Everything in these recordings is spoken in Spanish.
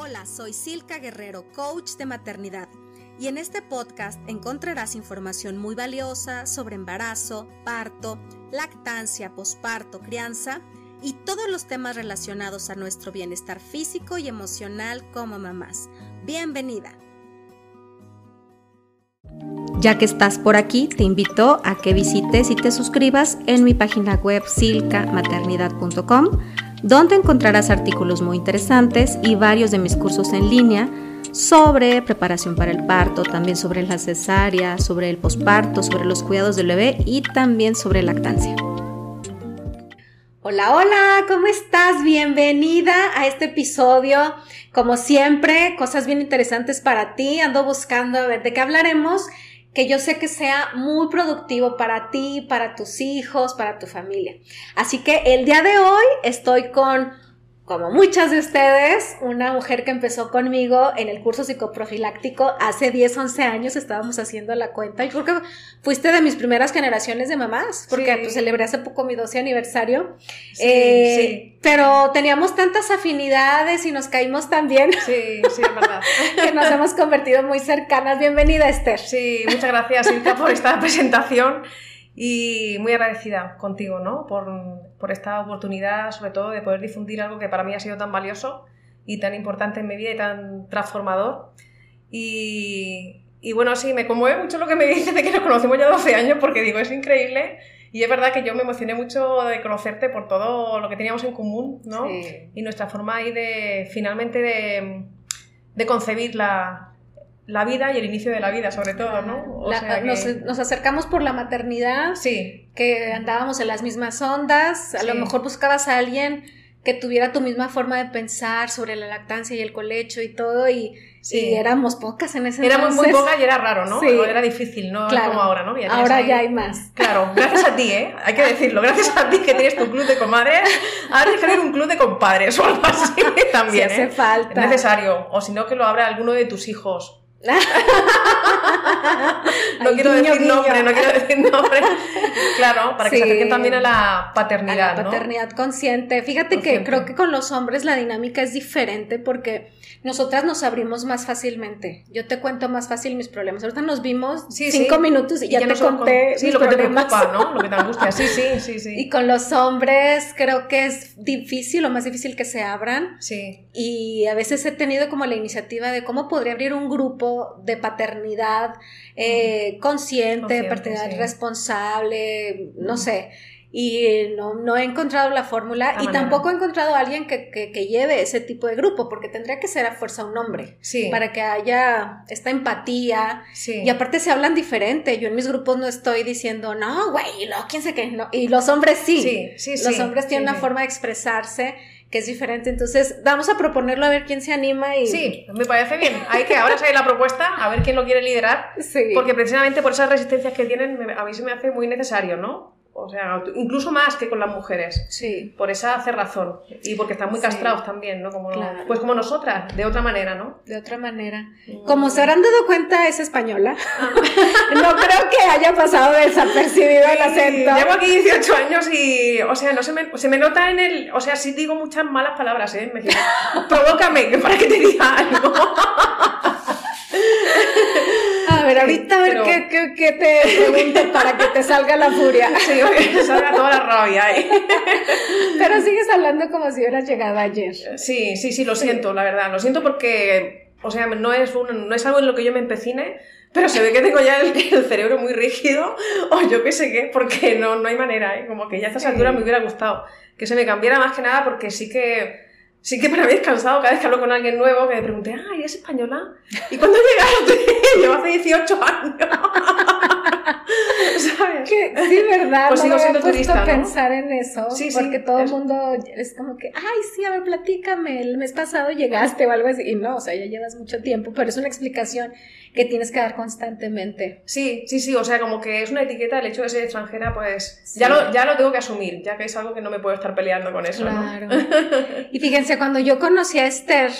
Hola, soy Silka Guerrero, coach de maternidad, y en este podcast encontrarás información muy valiosa sobre embarazo, parto, lactancia, posparto, crianza y todos los temas relacionados a nuestro bienestar físico y emocional como mamás. Bienvenida. Ya que estás por aquí, te invito a que visites y te suscribas en mi página web silcamaternidad.com donde encontrarás artículos muy interesantes y varios de mis cursos en línea sobre preparación para el parto, también sobre la cesárea, sobre el posparto, sobre los cuidados del bebé y también sobre lactancia. Hola, hola, ¿cómo estás? Bienvenida a este episodio. Como siempre, cosas bien interesantes para ti. Ando buscando a ver de qué hablaremos que yo sé que sea muy productivo para ti, para tus hijos, para tu familia. Así que el día de hoy estoy con como muchas de ustedes, una mujer que empezó conmigo en el curso psicoprofiláctico hace 10, 11 años, estábamos haciendo la cuenta y creo que fuiste de mis primeras generaciones de mamás, porque pues, celebré hace poco mi 12 aniversario, eh, sí, pero teníamos tantas afinidades y nos caímos tan bien. Sí, sí, es verdad. que nos hemos convertido muy cercanas. Bienvenida, Esther. Sí, muchas gracias, Silvia, por esta presentación y muy agradecida contigo, ¿no? Por, por, esta oportunidad, sobre todo, de poder difundir algo que para mí ha sido tan valioso y tan importante en mi vida y tan transformador. Y, y bueno, sí, me conmueve mucho lo que me dices de que nos conocemos ya 12 años, porque digo, es increíble. Y es verdad que yo me emocioné mucho de conocerte por todo lo que teníamos en común, ¿no? Y nuestra forma ahí de, finalmente, de, de concebir la, la vida y el inicio de la vida, sobre todo, ¿no? nos, acercamos por la maternidad, sí. que andábamos en las mismas ondas, a lo mejor buscabas a alguien que tuviera tu misma forma de pensar sobre la lactancia y el colecho y todo, y, éramos pocas en ese Éramos muy pocas y era raro, ¿no? Sí. Era difícil, no como ahora, ¿no? ahora ya hay más. Claro, gracias a ti, ¿eh? Hay que decirlo, gracias a ti que tienes tu club de comadres, ahora tienes que tener un club de compadres o algo así también, hace ¿eh? falta. Es necesario, o si no que lo abra alguno de tus hijos no quiero decir nombre, no quiero decir nombre. Claro, para que se acerquen también a la paternidad. A la paternidad consciente. Fíjate que creo que con los hombres la dinámica es diferente porque nosotras nos abrimos más fácilmente. Yo te cuento más fácil mis problemas. Ahorita nos vimos cinco minutos y, ya, te conté. sí, lo que te preocupa, ¿no? Lo que te angustia. Sí, sí, sí, sí. Y con los hombres creo que es difícil, lo más difícil que se abran. Sí. Y a veces he tenido como la iniciativa de cómo podría abrir un grupo de paternidad eh, consciente, paternidad responsable, no sé. Y no, no he encontrado la fórmula y tampoco he encontrado a alguien que, que, lleve ese tipo de grupo, porque tendría que ser a fuerza un hombre, sí. para que haya esta empatía. Y aparte se hablan diferente, yo en mis grupos no estoy diciendo, no, güey, no, quién sé qué, no. y los hombres sí, sí, sí los hombres tienen una forma de expresarse que es diferente. Entonces, vamos a proponerlo a ver quién se anima y... Sí, me parece bien. Hay que ahora sale la propuesta, a ver quién lo quiere liderar. Sí. Porque precisamente por esas resistencias que tienen, a mí se me hace muy necesario, ¿no? O sea, incluso más que con las mujeres. Sí. Por esa razón Y porque están muy castrados también, ¿no? Como, Pues como nosotras, de otra manera, ¿no? De otra manera. Mm. Como se habrán dado cuenta, es española. Ah. no creo que haya pasado desapercibido el acento. Llevo aquí 18 años y, o sea, no se me, se me nota en el. O sea, sí digo muchas malas palabras, ¿eh? Me provócame para que te diga algo. Ver, ahorita a ver qué, qué, qué, te pregunto para que te salga la furia. Sí, que te salga toda la rabia ahí. Pero sigues hablando como si hubieras llegado ayer. Sí, sí, sí, lo siento, la verdad. Lo siento porque, o sea, no es, un, no es algo en lo que yo me empecine, pero se ve que tengo ya el, cerebro muy rígido, o yo qué sé qué, porque no, no hay manera, ¿eh? Como que ya a estas alturas me hubiera gustado que se me cambiara más que nada, porque sí que sí que para mí es cansado cada vez que hablo con alguien nuevo que me pregunte, ay, ¿es española? ¿Y cuándo llegaste? Llevo hace 18 años. ¿Sabes? sí, ¿verdad? Pues sigo siendo turista, ¿no? pensar en eso, sí, porque todo el mundo es como que, ay, sí, a ver, platícame, el mes pasado llegaste o algo así, y no, o sea, ya llevas mucho tiempo, pero es una explicación que tienes que dar constantemente. Sí, sí, sí, o sea, como que es una etiqueta el hecho de ser extranjera, pues ya, lo, ya lo tengo que asumir, ya que es algo que no me puedo estar peleando con eso. Claro. y fíjense, cuando yo conocí a Esther,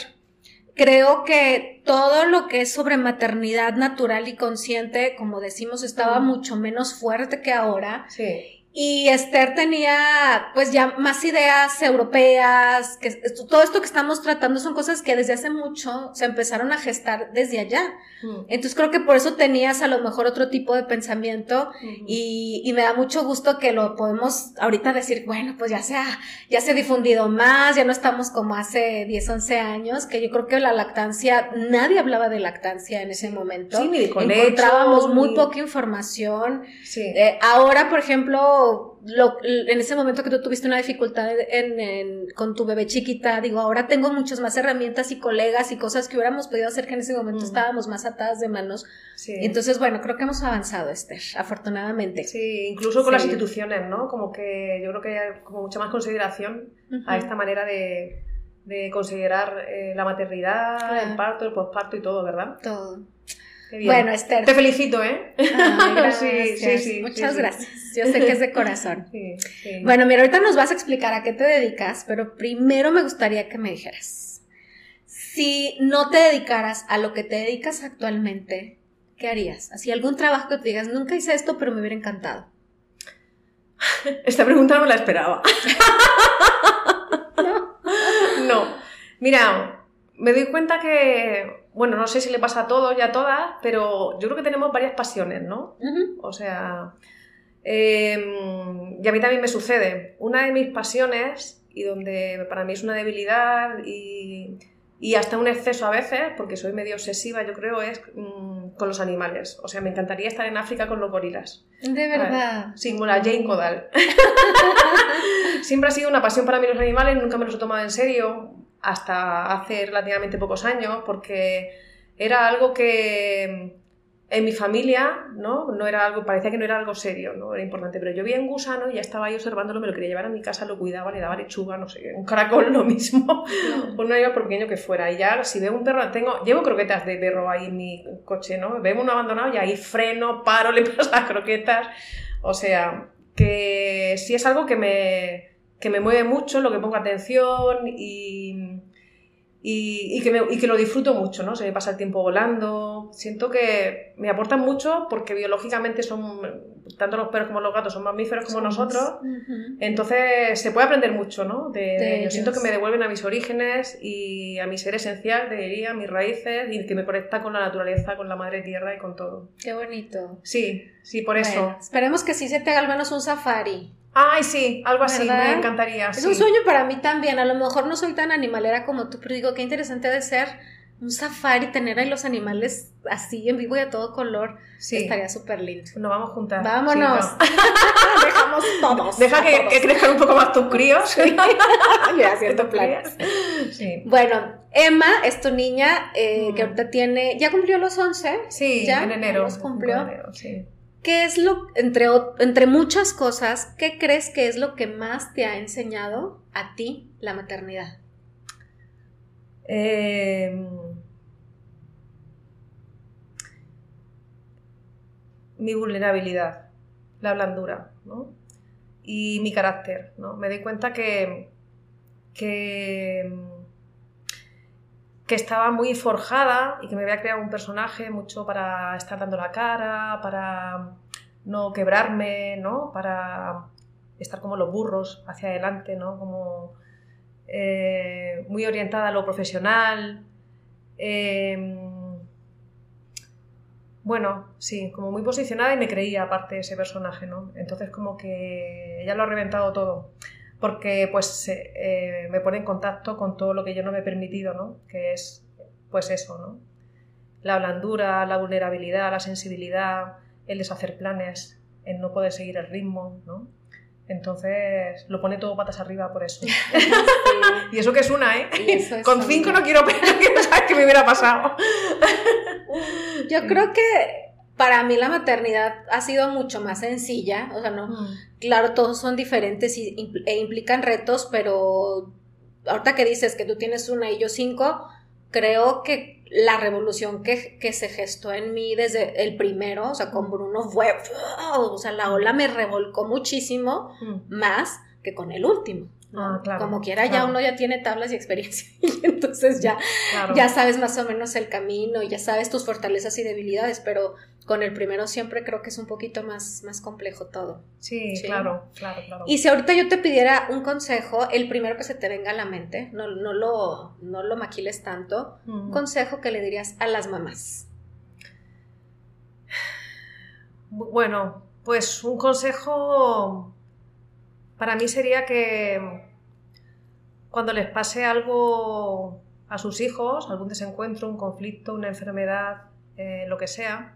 creo que todo lo que es sobre maternidad natural y consciente, como decimos, estaba mucho menos fuerte que ahora. Sí. Y Esther tenía pues ya más ideas europeas, que todo esto que estamos tratando son cosas que desde hace mucho se empezaron a gestar desde allá. Mm. Entonces creo que por eso tenías a lo mejor otro tipo de pensamiento y, y, me da mucho gusto que lo podemos ahorita decir, bueno, pues ya se ha, ya se ha difundido más, ya no estamos como hace 10, 11 años, que yo creo que la lactancia, nadie hablaba de lactancia en ese momento. Sí, ni de Encontrábamos muy poca información. Sí. Eh, ahora, por ejemplo, lo, en ese momento que tú tuviste una dificultad en, con tu bebé chiquita, digo, ahora tengo muchas más herramientas y colegas y cosas que hubiéramos podido hacer que en ese momento estábamos más atadas de manos. Sí. entonces, bueno, creo que hemos avanzado, Esther, afortunadamente. Sí, incluso con las instituciones, ¿no? Como que yo creo que hay como mucha más consideración a esta manera de, de considerar eh, la maternidad, el parto, el posparto y todo, ¿verdad? Todo. Bueno, Esther. Te felicito, ¿eh? sí, sí, sí. Muchas gracias. Yo sé que es de corazón. Bueno, mira, ahorita nos vas a explicar a qué te dedicas, pero primero me gustaría que me dijeras, si no te dedicaras a lo que te dedicas actualmente, ¿qué harías? Así algún trabajo que te digas, nunca hice esto, pero me hubiera encantado. Esta pregunta no me la esperaba. no. no. Mira, me doy cuenta que bueno, no sé si le pasa a todos y a todas, pero yo creo que tenemos varias pasiones, ¿no? O sea, em, y a mí también me sucede. Una de mis pasiones, y donde para mí es una debilidad y, hasta un exceso a veces, porque soy medio obsesiva, yo creo, es mm, con los animales. O sea, me encantaría estar en África con los gorilas. De verdad. Sí, como la Jane Goodall. Siempre ha sido una pasión para mí los animales, nunca me los he tomado en serio hasta hace relativamente pocos años, porque era algo que en mi familia, ¿no? No era algo, parecía que no era algo serio, no era importante, pero yo vi un gusano y ya estaba ahí observándolo, me lo quería llevar a mi casa, lo cuidaba, le daba lechuga, no sé, un caracol lo mismo, pues no era por pequeño que fuera. Y ya si veo un perro, tengo, llevo croquetas de perro ahí en mi coche, ¿no? Veo uno abandonado y ahí freno, paro, le paso las croquetas. O sea, que sí es algo que me, que me mueve mucho, lo que pongo atención y, y, que y, que lo disfruto mucho, ¿no? Se me pasa el tiempo volando. Siento que me aportan mucho porque biológicamente son, tanto los perros como los gatos son mamíferos como nosotros. Entonces se puede aprender mucho, ¿no? De, yo siento que me devuelven a mis orígenes y a mi ser esencial, diría, a mis raíces y que me conecta con la naturaleza, con la madre tierra y con todo. Qué bonito. Sí, sí, por eso. Esperemos que sí se te haga al menos un safari. Ay, sí, algo así, me encantaría. Es un sueño para mí también. A lo mejor no soy tan animalera como tú, pero digo, qué interesante de ser un safari, tener ahí los animales así en vivo y a todo color. Sí. Estaría súper lindo. Nos vamos juntas. Vámonos. Dejamos todos. Deja que, crezcan un poco más tus críos. Sí. ya, cierto planes. Sí. Bueno, Emma es tu niña eh, que ahorita tiene, ya cumplió los 11. Sí, ¿Ya? en enero. Los cumplió. En enero, sí. ¿Qué es lo, entre, entre muchas cosas, qué crees que es lo que más te ha enseñado a ti la maternidad? Em, mi vulnerabilidad, la blandura, ¿no? Y mi carácter, ¿no? Me doy cuenta que, que que estaba muy forjada y que me había creado un personaje mucho para estar dando la cara, para no quebrarme, ¿no? Para estar como los burros hacia adelante, ¿no? Como eh, muy orientada a lo profesional. Em, bueno, sí, como muy posicionada y me creía aparte ese personaje, ¿no? Entonces como que ya lo ha reventado todo porque pues eh, me pone en contacto con todo lo que yo no me he permitido, ¿no? Que es pues eso, ¿no? La blandura, la vulnerabilidad, la sensibilidad, el deshacer planes, el no poder seguir el ritmo, ¿no? Entonces lo pone todo patas arriba por eso. y eso que es una, ¿eh? Con cinco no quiero, no quiero saber qué me hubiera pasado. Yo creo que para mí la maternidad ha sido mucho más sencilla, o sea, no, mm. claro, todos son diferentes y, e implican retos, pero ahorita que dices que tú tienes una y yo cinco, creo que la revolución que, se gestó en mí desde el primero, o sea, con Bruno fue, o sea, la ola me revolcó muchísimo mm. más que con el último. Ah, Como quiera, ya uno ya tiene tablas y experiencia, y entonces ya, ya sabes más o menos el camino, y ya sabes tus fortalezas y debilidades, pero con el primero siempre creo que es un poquito más, más complejo todo. Sí, claro, claro, claro. Y si ahorita yo te pidiera un consejo, el primero que se te venga a la mente, no, no, lo, no lo maquiles tanto, un consejo que le dirías a las mamás. Bueno, pues un consejo para mí sería que cuando les pase algo a sus hijos, algún desencuentro, un conflicto, una enfermedad, eh, lo que sea,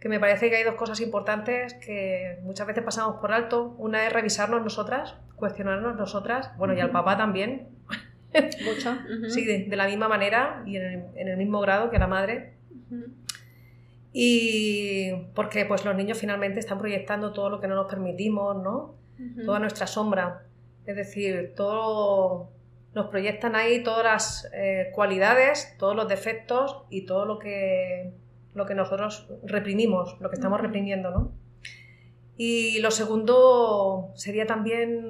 que me parece que hay dos cosas importantes que muchas veces pasamos por alto. Una es revisarnos nosotras, cuestionarnos nosotras, bueno, y al papá también. Mucho. Sí, de, la misma manera y en el, mismo grado que la madre. Y porque pues los niños finalmente están proyectando todo lo que no nos permitimos, ¿no? Toda nuestra sombra. Es decir, todo nos proyectan ahí todas las eh, cualidades, todos los defectos y todo lo que, lo que nosotros reprimimos, lo que estamos reprimiendo, ¿no? Y lo segundo sería también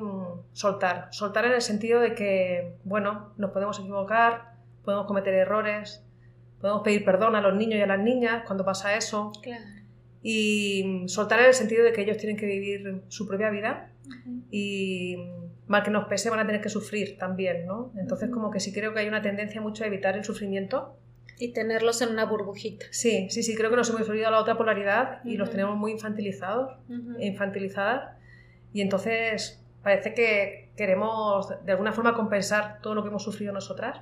soltar, soltar en el sentido de que, bueno, nos podemos equivocar, podemos cometer errores, podemos pedir perdón a los niños y a las niñas cuando pasa eso. Y soltar en el sentido de que ellos tienen que vivir su propia vida y mal que nos pese van a tener que sufrir también, ¿no? Entonces como que sí creo que hay una tendencia mucho a evitar el sufrimiento. Y tenerlos en una burbujita. Sí, sí, sí, creo que nos hemos ido a la otra polaridad y los tenemos muy infantilizados, e infantilizadas. Y entonces parece que queremos de alguna forma compensar todo lo que hemos sufrido nosotras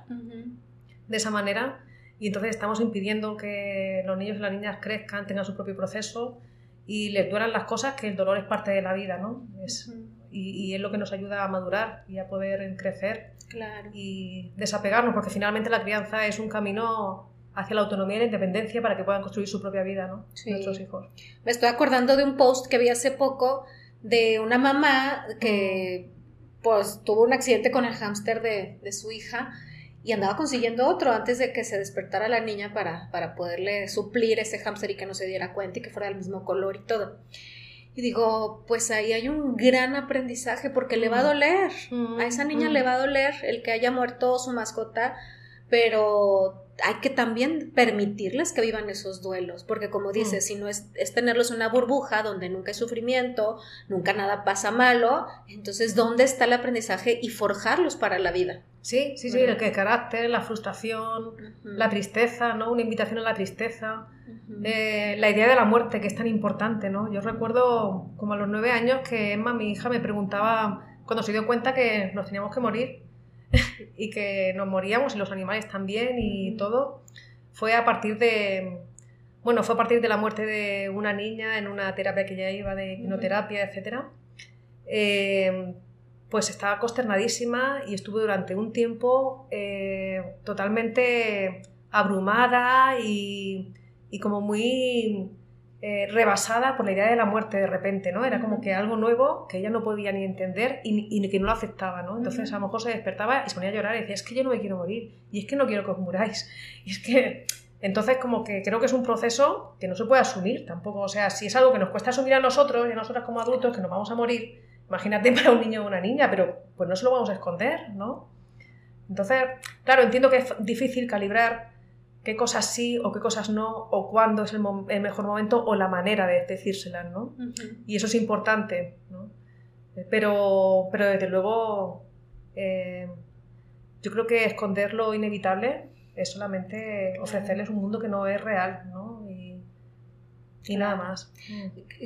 de esa manera. Y entonces estamos impidiendo que los niños y las niñas crezcan, tengan su propio proceso y les duelan las cosas, que el dolor es parte de la vida, ¿no? Es, y, es lo que nos ayuda a madurar y a poder crecer claro. y desapegarnos, porque finalmente la crianza es un camino hacia la autonomía y la independencia para que puedan construir su propia vida, ¿no? Nuestros hijos. Me estoy acordando de un post que vi hace poco de una mamá que pues tuvo un accidente con el hámster de, de su hija y andaba consiguiendo otro antes de que se despertara la niña para, para poderle suplir ese hámster y que no se diera cuenta y que fuera del mismo color y todo. Y digo, pues ahí hay un gran aprendizaje porque le va a doler. A esa niña le va a doler el que haya muerto su mascota, pero hay que también permitirles que vivan esos duelos, porque como dices, mm. si no es, es, tenerlos en una burbuja donde nunca hay sufrimiento, nunca nada pasa malo, entonces ¿dónde está el aprendizaje y forjarlos para la vida? Sí, sí, sí, el que carácter, la frustración, la tristeza, ¿no? Una invitación a la tristeza, eh, la idea de la muerte, que es tan importante, ¿no? Yo recuerdo como a los nueve años que Emma, mi hija, me preguntaba, cuando se dio cuenta que nos teníamos que morir y que nos moríamos y los animales también y todo, fue a partir de, bueno, fue a partir de la muerte de una niña en una terapia que ya iba de quinoterapia, etcétera. Eh, pues estaba consternadísima y estuve durante un tiempo eh, totalmente abrumada y, como muy eh, rebasada por la idea de la muerte de repente, ¿no? Era como que algo nuevo que ella no podía ni entender y, que no lo aceptaba, ¿no? Entonces a lo mejor se despertaba y se ponía a llorar y decía, es que yo no me quiero morir y es que no quiero que os muráis. Y es que... Entonces como que creo que es un proceso que no se puede asumir tampoco. O sea, si es algo que nos cuesta asumir a nosotros y a nosotras como adultos, que nos vamos a morir, Imagínate para un niño o una niña, pero pues no se lo vamos a esconder, ¿no? Entonces, claro, entiendo que es difícil calibrar qué cosas sí o qué cosas no, o cuándo es el, mejor momento o la manera de decírselas, ¿no? Y eso es importante, ¿no? Pero, pero desde luego, eh, yo creo que esconder lo inevitable es solamente ofrecerles un mundo que no es real, ¿no? Y nada más.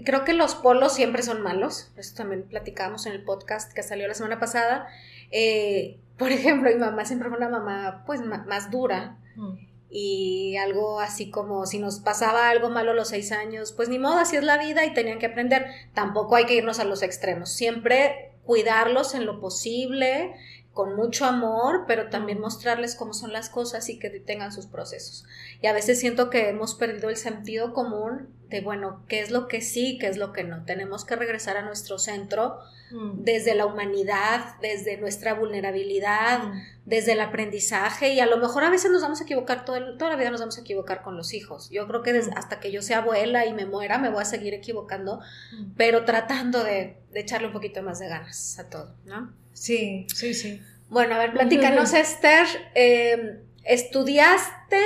Creo que los polos siempre son malos. Eso también platicamos en el podcast que salió la semana pasada. Eh, por ejemplo, mi mamá siempre fue una mamá pues más dura. Mm. Y algo así como si nos pasaba algo malo a los seis años, pues ni modo, así es la vida y tenían que aprender. Tampoco hay que irnos a los extremos. Siempre cuidarlos en lo posible, con mucho amor, pero también mostrarles cómo son las cosas y que tengan sus procesos. Y a veces siento que hemos perdido el sentido común de, bueno, qué es lo que sí, qué es lo que no. Tenemos que regresar a nuestro centro mm. desde la humanidad, desde nuestra vulnerabilidad, mm. Desde el aprendizaje y a lo mejor a veces nos vamos a equivocar, toda, la vida nos vamos a equivocar con los hijos. Yo creo que mm. hasta que yo sea abuela y me muera me voy a seguir equivocando, pero tratando de, de echarle un poquito más de ganas a todo, ¿no? Sí, sí, sí. Bueno, a ver, platícanos, Esther. Eh, estudiaste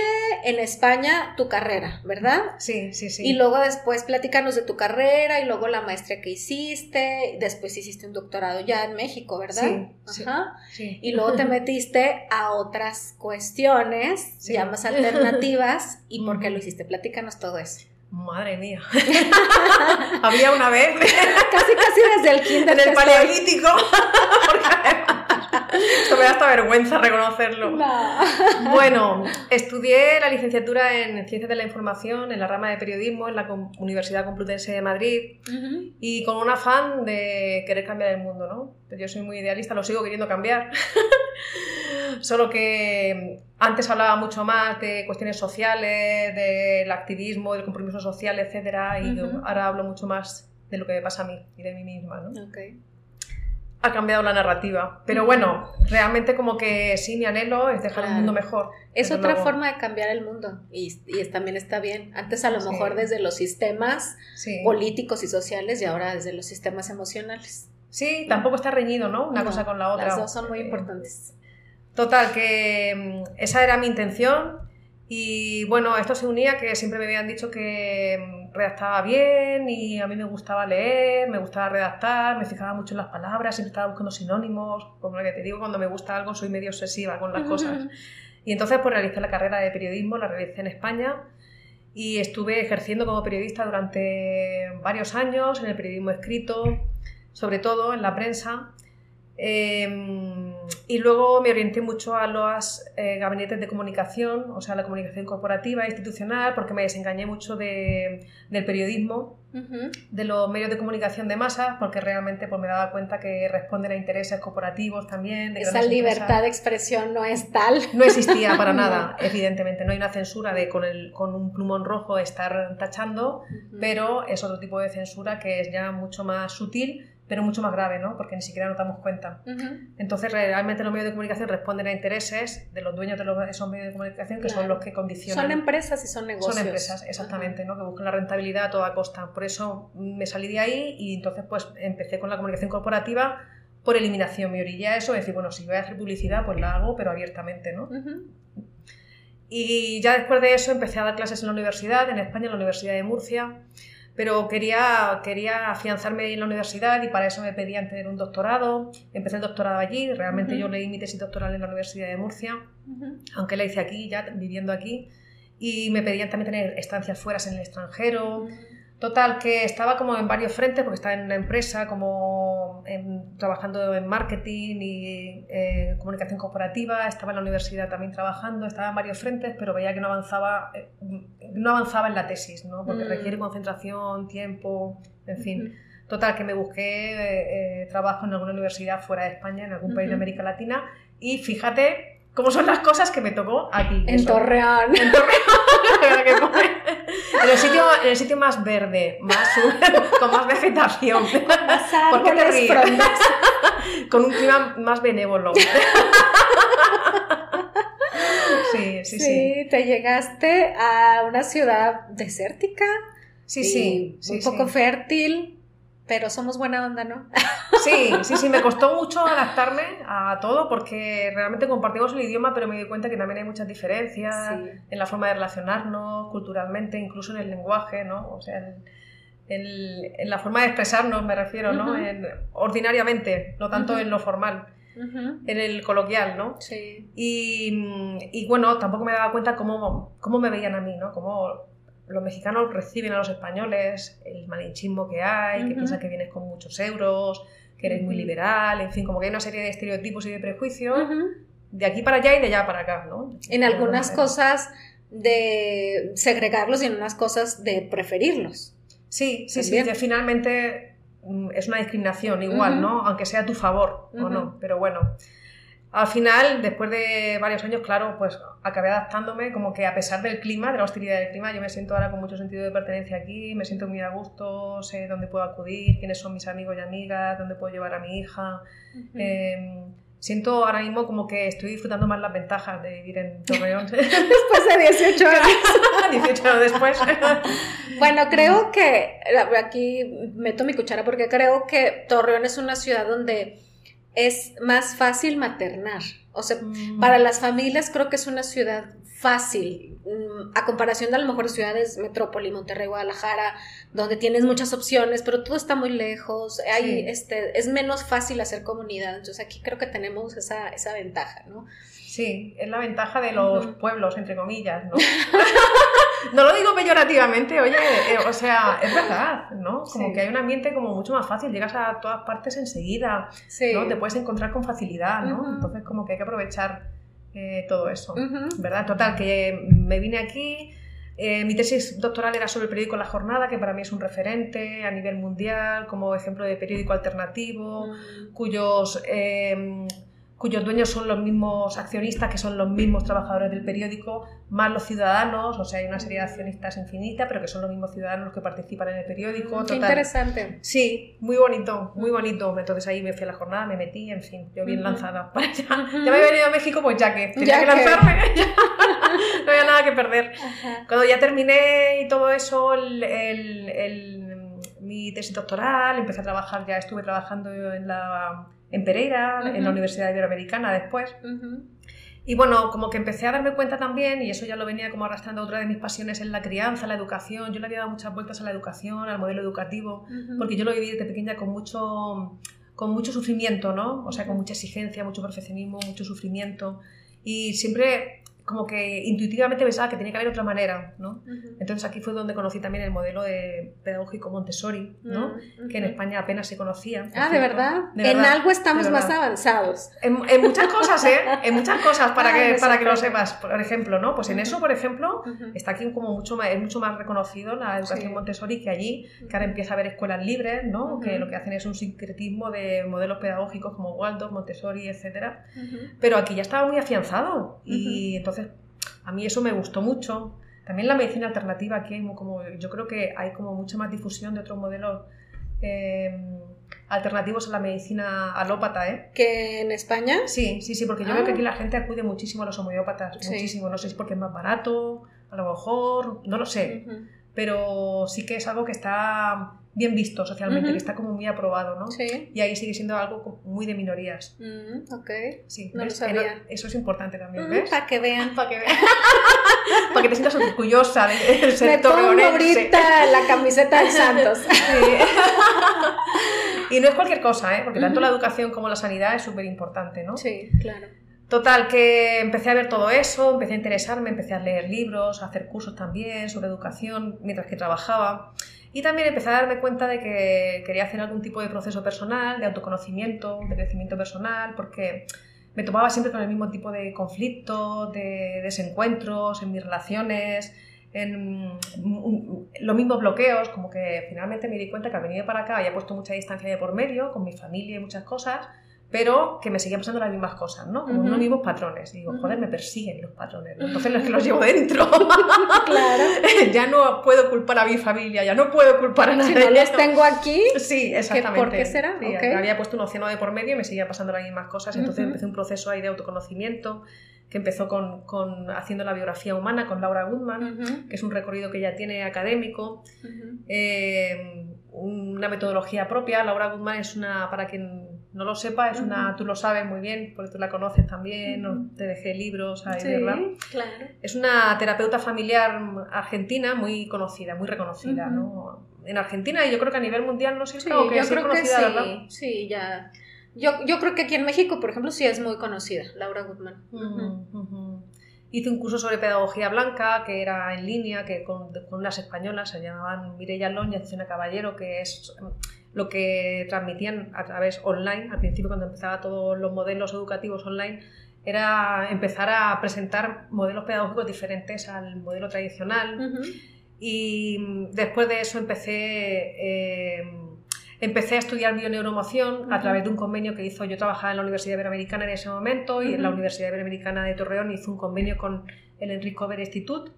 en España tu carrera, ¿verdad? Sí, sí, sí. Y luego después platícanos de tu carrera y luego la maestría que hiciste, después hiciste un doctorado ya en México, ¿verdad? Sí, Ajá. sí. Y luego te metiste a otras cuestiones Sí. ya más alternativas. ¿Y por qué lo hiciste? Platícanos todo eso. Madre mía. Había una vez Casi, casi desde el kinder. en el paleolítico. Porque además, esto me da hasta vergüenza reconocerlo. No. Bueno, estudié la licenciatura en Ciencias de la Información en la rama de periodismo en la Universidad Complutense de Madrid Ujú. y con un afán de querer cambiar el mundo, ¿no? Pero Yo soy muy idealista, lo sigo queriendo cambiar. Solo que antes hablaba mucho más de cuestiones sociales, del activismo, del compromiso social, etcétera, y Ujú. ahora hablo mucho más de lo que me pasa a mí y de mí misma, ¿no? Ok. Ha cambiado la narrativa, pero bueno, realmente como que sí, mi anhelo es dejar Claro. un mundo mejor. Es otra luego. forma de cambiar el mundo y, y también está bien. Antes a lo Sí. mejor desde los sistemas Sí. políticos y sociales y ahora desde los sistemas emocionales. Sí, tampoco está reñido, ¿no? Una No, cosa con la otra. Las dos son muy Eh, importantes. Total, que mm, esa era mi intención y bueno, esto se unía que siempre me habían dicho que mm, redactaba bien y a mí me gustaba leer, me gustaba redactar, me fijaba mucho en las palabras, siempre estaba buscando sinónimos, como lo que te digo, cuando me gusta algo soy medio obsesiva con las cosas. Y entonces pues realicé la carrera de periodismo, la realicé en España y estuve ejerciendo como periodista durante varios años en el periodismo escrito, sobre todo en la prensa. Eh, y luego me orienté mucho a los eh, gabinetes de comunicación, o sea, la comunicación corporativa, institucional, porque me desengañé mucho de- del periodismo, de los medios de comunicación de masas, porque realmente pues, me daba cuenta que responden a intereses corporativos también. De Esa empresas. libertad de expresión no es tal. No existía para nada, evidentemente. No hay una censura de con, el, con un plumón rojo estar tachando, pero es otro tipo de censura que es ya mucho más sutil, pero mucho más grave, ¿no? Porque ni siquiera nos damos cuenta. Ujú. Entonces, realmente los medios de comunicación responden a intereses de los dueños de los- esos medios de comunicación, que son Claro. los que condicionan. Son empresas y son negocios. Son empresas, exactamente, ¿no? que buscan la rentabilidad a toda costa. Por eso me salí de ahí y entonces pues empecé con la comunicación corporativa por eliminación. Me orillé a eso, decir, bueno, si voy a hacer publicidad, pues la hago, pero abiertamente, ¿no? Ujú. Y ya después de eso empecé a dar clases en la universidad, en España, en la Universidad de Murcia, pero quería, quería afianzarme en la universidad y para eso me pedían tener un doctorado. Empecé el doctorado allí, realmente yo leí mi tesis doctoral en la Universidad de Murcia, aunque la hice aquí, ya viviendo aquí, y me pedían también tener estancias fuera en el extranjero. Total, que estaba como en varios frentes, porque estaba en una empresa, como en- trabajando en marketing y eh, comunicación corporativa, estaba en la universidad también trabajando, estaba en varios frentes, pero veía que no avanzaba, eh, no avanzaba en la tesis, ¿no? porque Mm. requiere concentración, tiempo, en fin. Total, que me busqué eh, eh, trabajo en alguna universidad fuera de España, en algún país de. América Latina, y fíjate cómo son las cosas que me tocó aquí. En eso. Torreón. En Torreón, que pone- en el sitio, en el sitio más verde, más con más vegetación, Más ¿Por qué te ríes? con un clima más benévolo. Sí, sí, sí. Sí, te llegaste a una ciudad desértica. Sí, sí. sí, un poco sí. fértil, pero somos buena onda, ¿no? Sí, sí, sí, me costó mucho adaptarme a todo porque realmente compartimos el idioma, pero me di cuenta que también hay muchas diferencias Sí. en la forma de relacionarnos culturalmente, incluso en el lenguaje, ¿no? O sea, en, en- en la forma de expresarnos, me refiero, ¿no? En- ordinariamente, no tanto en lo formal, en el coloquial, ¿no? Sí. Y, y, bueno, tampoco me daba cuenta cómo, cómo me veían a mí, ¿no? Cómo los mexicanos reciben a los españoles, el malinchismo que hay, que piensan que vienes con muchos euros, que eres muy liberal, en fin, como que hay una serie de estereotipos y de prejuicios de aquí para allá y de allá para acá, ¿no? En algunas cosas de segregarlos y en unas cosas de preferirlos. Sí, sí, sí, que finalmente mm, es una discriminación igual. ¿no? Aunque sea a tu favor o no, pero bueno. Al final, después de varios años, claro, pues acabé adaptándome, como que a pesar del clima, de la hostilidad del clima, yo me siento ahora con mucho sentido de pertenencia aquí, me siento muy a gusto, sé dónde puedo acudir, quiénes son mis amigos y amigas, dónde puedo llevar a mi hija. Eh, siento ahora mismo como que estoy disfrutando más las ventajas de vivir en Torreón. Después de 18 años. 18 años después. Bueno, creo que aquí meto mi cuchara porque creo que Torreón es una ciudad donde es más fácil maternar. O sea, Mm. para las familias creo que es una ciudad fácil, mm, a comparación de a lo mejor ciudades, metrópoli, Monterrey, Guadalajara, donde tienes muchas opciones, pero todo está muy lejos, hay, Sí. este, es menos fácil hacer comunidad. Entonces aquí creo que tenemos esa, esa ventaja, ¿no? Sí, es la ventaja de los pueblos, entre comillas, ¿no? no lo digo peyorativamente, oye, eh, o sea, es verdad, ¿no? Como Sí. que hay un ambiente como mucho más fácil, llegas a todas partes enseguida, Sí. ¿no? Te puedes encontrar con facilidad, ¿no? Entonces como que hay que aprovechar eh, todo eso. ¿verdad? Total, que me vine aquí, eh, mi tesis doctoral era sobre el periódico La Jornada, que para mí es un referente a nivel mundial, como ejemplo de periódico alternativo, cuyos, cuyos dueños son los mismos accionistas, que son los mismos trabajadores del periódico, más los ciudadanos, o sea, hay una serie de accionistas infinita, pero que son los mismos ciudadanos los que participan en el periódico. Qué interesante. Sí, muy bonito, muy bonito. Entonces ahí me fui a la jornada, me metí, en fin, yo bien lanzada para allá. Ujú. Ya me había venido a México, pues ya que tenía Ya que que. lanzarme, no había nada que perder. Ajá. Cuando ya terminé y todo eso, el, el- el- mi tesis doctoral, empecé a trabajar, ya estuve trabajando en, la, en Pereira, en la Universidad Iberoamericana después. Y bueno, como que empecé a darme cuenta también, y eso ya lo venía como arrastrando otra de mis pasiones en la crianza, la educación. Yo le había dado muchas vueltas a la educación, al modelo educativo, porque yo lo viví desde pequeña con mucho, con mucho sufrimiento, ¿no? O sea, con mucha exigencia, mucho perfeccionismo, mucho sufrimiento. Y siempre como que intuitivamente pensaba que tenía que haber otra manera, ¿no? Ujú. Entonces aquí fue donde conocí también el modelo de pedagógico Montessori, ¿no? Ujú. Que en España apenas se conocía. Ah, ¿de verdad? De En verdad, algo estamos más avanzados. En, en muchas cosas, ¿eh? En muchas cosas, para, Ay, me que, para que lo sepas. Por ejemplo, ¿no? Pues en eso, por ejemplo, Ujú. está aquí como mucho más, es mucho más reconocido la educación Sí. Montessori que allí, que ahora empieza a haber escuelas libres, ¿no? Que lo que hacen es un sincretismo de modelos pedagógicos como Waldorf, Montessori, etcétera. Pero aquí ya estaba muy afianzado y entonces a mí eso me gustó mucho. También la medicina alternativa aquí hay como yo creo que hay como mucha más difusión de otros modelos eh, alternativos a la medicina alópata, ¿eh? ¿Que en España? Sí, sí, sí, porque yo Ah. veo que aquí la gente acude muchísimo a los homeópatas, Sí. muchísimo. No sé si es porque es más barato, a lo mejor, no lo sé, pero sí que es algo que está bien visto socialmente, Ujú. que está como muy aprobado, ¿no? Sí. Y ahí sigue siendo algo muy de minorías. Mm, ok. Sí, No lo sabía. Eso es importante también, ¿ves? Para que vean. Para que veas. Para que te sientas orgullosa de- del Me ser pongo ahorita la camiseta de Santos. Sí. y no es cualquier cosa, ¿eh? Porque tanto la educación como la sanidad es súper importante, ¿no? Sí, claro. Total, que empecé a ver todo eso, empecé a interesarme, empecé a leer libros, a hacer cursos también sobre educación mientras que trabajaba. Y también empecé a darme cuenta de que quería hacer algún tipo de proceso personal, de autoconocimiento, de crecimiento personal, porque me tomaba siempre con el mismo tipo de conflictos, de desencuentros en mis relaciones, en mm, los mismos bloqueos, como que finalmente me di cuenta que al venir para acá había puesto mucha distancia de por medio con mi familia y muchas cosas, pero que me seguían pasando las mismas cosas, ¿no? Como Ujú. unos mismos patrones. Y digo, joder, me persiguen los patrones. ¿no? Entonces los que los llevo dentro. Claro. ya no puedo culpar a mi familia, ya no puedo culpar a nadie. Si no los tengo aquí, Sí, exactamente. por qué será? Sí. Había puesto un océano de por medio y me seguían pasando las mismas cosas. Entonces empecé un proceso ahí de autoconocimiento que empezó con, con haciendo la biografía humana con Laura Goodman, que es un recorrido que ya tiene académico, eh, una metodología propia. Laura Goodman es una, para quien no lo sepa, es una, tú lo sabes muy bien, porque tú la conoces también, no- te dejé libros ahí, Sí, ¿verdad? claro. Es una terapeuta familiar argentina muy conocida, muy reconocida. ¿no? En Argentina y yo creo que a nivel mundial no sé Sí, que yo creo que sí. ¿verdad? Sí, ya. Yo, yo creo que aquí en México, por ejemplo, sí es muy conocida, Laura Goodman. Hice un curso sobre pedagogía blanca que era en línea, que con, con unas españolas se llamaban Mireia Lón y Azucena Caballero, que es lo que transmitían a través online, al principio cuando empezaba todos los modelos educativos online, era empezar a presentar modelos pedagógicos diferentes al modelo tradicional. Ujú. Y mm, después de eso empecé, eh, empecé a estudiar bioneuromoción a Ujú. través de un convenio que hizo, yo trabajaba en la Universidad Iberoamericana en ese momento y en la. Universidad Iberoamericana de Torreón hizo un convenio con el Enrique Cover Institute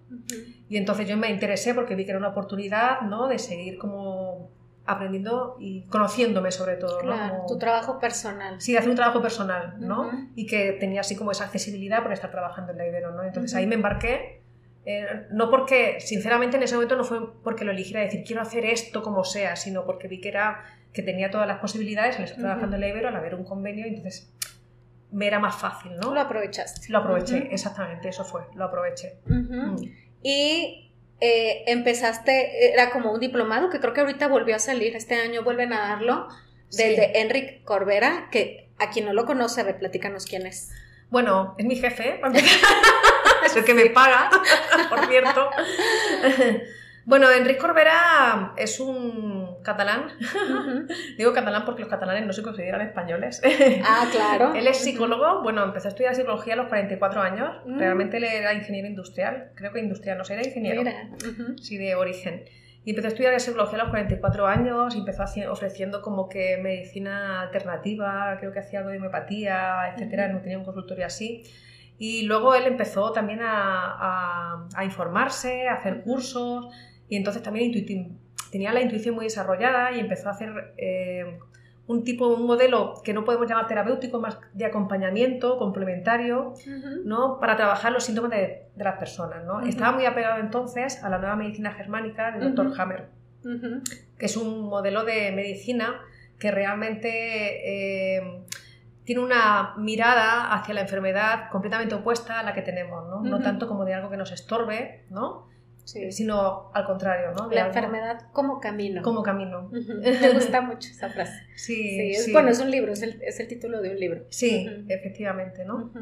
y entonces yo me interesé porque vi que era una oportunidad ¿no? de seguir como aprendiendo y conociéndome sobre todo. ¿no? Claro, Como- tu trabajo personal. Sí, hacer un trabajo personal, ¿no? Y que tenía así como esa accesibilidad por estar trabajando en la Ibero, ¿no? Entonces ahí me embarqué Eh, no porque, sinceramente, en ese momento no fue porque lo eligiera decir quiero hacer esto como sea, sino porque vi que era que tenía todas las posibilidades, le estoy trabajando en el Ibero al haber un convenio, entonces me era más fácil, ¿no? Lo aprovechaste. Lo aproveché, exactamente, eso fue, lo aproveché. Mm. Y eh, empezaste, era como un diplomado que creo que ahorita volvió a salir, este año vuelven a darlo, del de Enric Corbera, que a quien no lo conoce, a ver, platícanos quién es. Bueno, es mi jefe, es el que me paga, por cierto. Bueno, Enric Corbera es un catalán. Digo catalán porque los catalanes no se consideran españoles. Ah, claro. él es psicólogo. Bueno, empezó a estudiar psicología a los 44 años. Mm. Realmente él era ingeniero industrial. Creo que industrial, no sé, era ingeniero. Sí, de origen. Y empezó a estudiar psicología a los 44 años y empezó ofreciendo como que medicina alternativa, creo que hacía algo de homeopatía, etcétera, no tenía un consultorio así. Y luego él empezó también a, a informarse, a hacer cursos y entonces también tenía la intuición muy desarrollada y empezó a hacer eh, un tipo, un modelo que no podemos llamar terapéutico, más de acompañamiento complementario, ¿no? Para trabajar los síntomas de, las personas, ¿no? Estaba muy apegado entonces a la nueva medicina germánica del Dr. Hammer, que es un modelo de medicina que realmente eh, tiene una mirada hacia la enfermedad completamente opuesta a la que tenemos, ¿no? No tanto como de algo que nos estorbe, ¿no? Sino al contrario, ¿no? la enfermedad como camino. Como camino. Me gusta mucho esa frase. Sí, es, Bueno, es un libro, es el, es el, título de un libro. Sí, efectivamente, ¿no?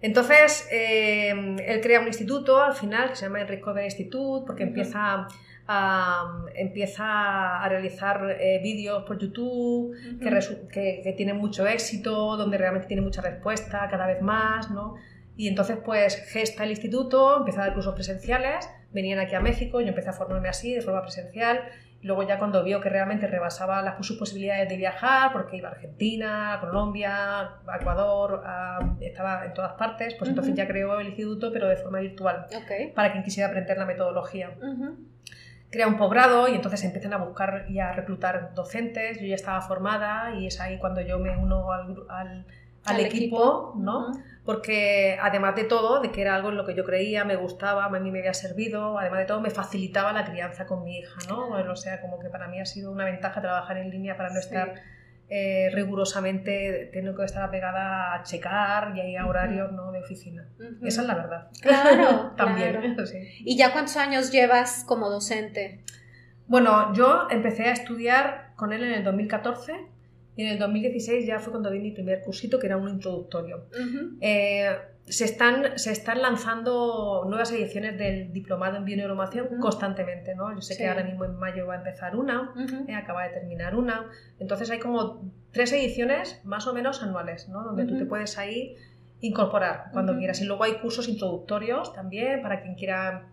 Entonces, eh, él crea un instituto al final que se llama el Recovery Institute porque empieza a, empieza a realizar eh, vídeos por YouTube que, que, tienen mucho éxito, donde realmente tiene mucha respuesta cada vez más, ¿no? Y entonces, pues, gesta el instituto, empieza a dar cursos presenciales venían aquí a México, yo empecé a formarme así, de forma presencial, luego ya cuando vio que realmente rebasaba las, sus posibilidades de viajar, porque iba a Argentina, a Colombia, a Ecuador, estaba en todas partes, pues entonces ya creó el instituto, pero de forma virtual, para quien quisiera aprender la metodología. Crea un posgrado y entonces empiezan a buscar y a reclutar docentes, yo ya estaba formada y es ahí cuando yo me uno al, al, equipo, ¿no? porque además de todo, de que era algo en lo que yo creía, me gustaba, a mí me había servido, además de todo me facilitaba la crianza con mi hija, ¿no? o sea, como que para mí ha sido una ventaja trabajar en línea para no estar eh, rigurosamente, teniendo que estar apegada a checar y a horarios ¿no? de oficina. Esa es la verdad. Claro, También. ¿Y ya cuántos años llevas como docente? Bueno, yo empecé a estudiar con él en el 2014 y en el 2016 ya fue cuando di mi primer cursito, que era un introductorio. Eh, se, están, se están lanzando nuevas ediciones del diplomado en bioneuromación constantemente, ¿no? Yo sé que ahora mismo en mayo va a empezar una, eh, acaba de terminar una. Entonces hay como tres ediciones más o menos anuales, ¿no? Donde tú te puedes ahí incorporar cuando quieras. Y luego hay cursos introductorios también para quien quiera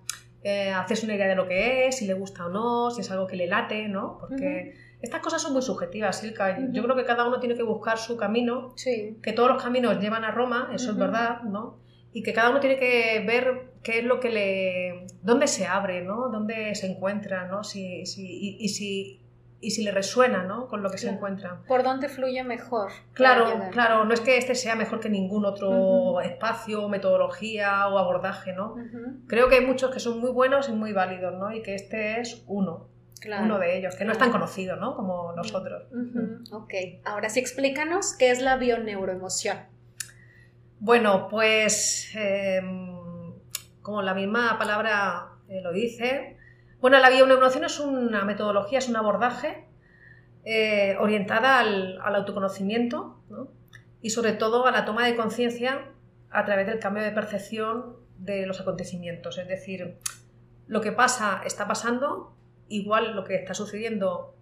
eh, hacerse una idea de lo que es, si le gusta o no, si es algo que le late, ¿no? Porque estas cosas son muy subjetivas, Silka. Yo creo que cada uno tiene que buscar su camino, que todos los caminos llevan a Roma, eso es verdad, ¿no? Y que cada uno tiene que ver qué es lo que le... dónde se abre, ¿no? Dónde se encuentra, ¿no? Si, si, y, si, y si le resuena, ¿no? Con lo que se encuentra. ¿Por dónde fluye mejor? Claro, claro. No es que este sea mejor que ningún otro espacio, metodología o abordaje, ¿no? Creo que hay muchos que son muy buenos y muy válidos, ¿no? Y que este es uno uno de ellos, que no es tan conocido, ¿no? Como nosotros. Ok, ahora sí explícanos qué es la bioneuroemoción. Bueno, pues em, como la misma palabra eh, lo dice, bueno, la bioneuroemoción es una metodología, es un abordaje eh, orientada al, al autoconocimiento ¿no? y sobre todo a la toma de conciencia a través del cambio de percepción de los acontecimientos. Es decir, lo que pasa está pasando, igual lo que está sucediendo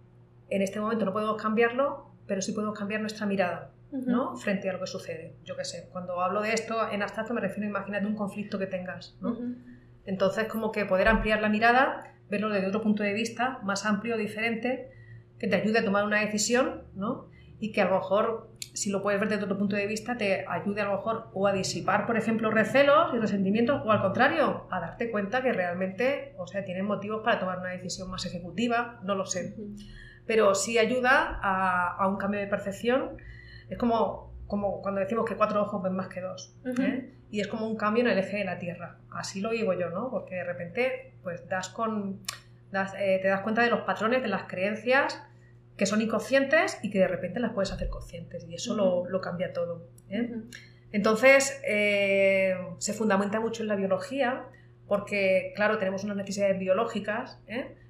en este momento no podemos cambiarlo, pero sí podemos cambiar nuestra mirada ¿no? frente a lo que sucede. Yo qué sé, cuando hablo de esto en abstracto me refiero, imagínate un conflicto que tengas. ¿no? Entonces, como que poder ampliar la mirada, verlo desde otro punto de vista, más amplio, diferente, que te ayude a tomar una decisión, ¿no? Y que a lo mejor, si lo puedes ver desde otro punto de vista, te ayude a lo mejor o a disipar, por ejemplo, recelos y resentimientos, o al contrario, a darte cuenta que realmente, o sea, tienes motivos para tomar una decisión más ejecutiva, no lo sé. Pero sí ayuda a, a un cambio de percepción. Es como como cuando decimos que cuatro ojos ven más que dos. ¿eh? Y es como un cambio en el eje de la Tierra. Así lo digo yo, ¿no? Porque de repente pues das con, eh, te das cuenta de los patrones, de las creencias que son inconscientes y que de repente las puedes hacer conscientes. Y eso lo, lo, cambia todo. ¿eh? Entonces, se fundamenta mucho en la biología porque, claro, tenemos unas necesidades biológicas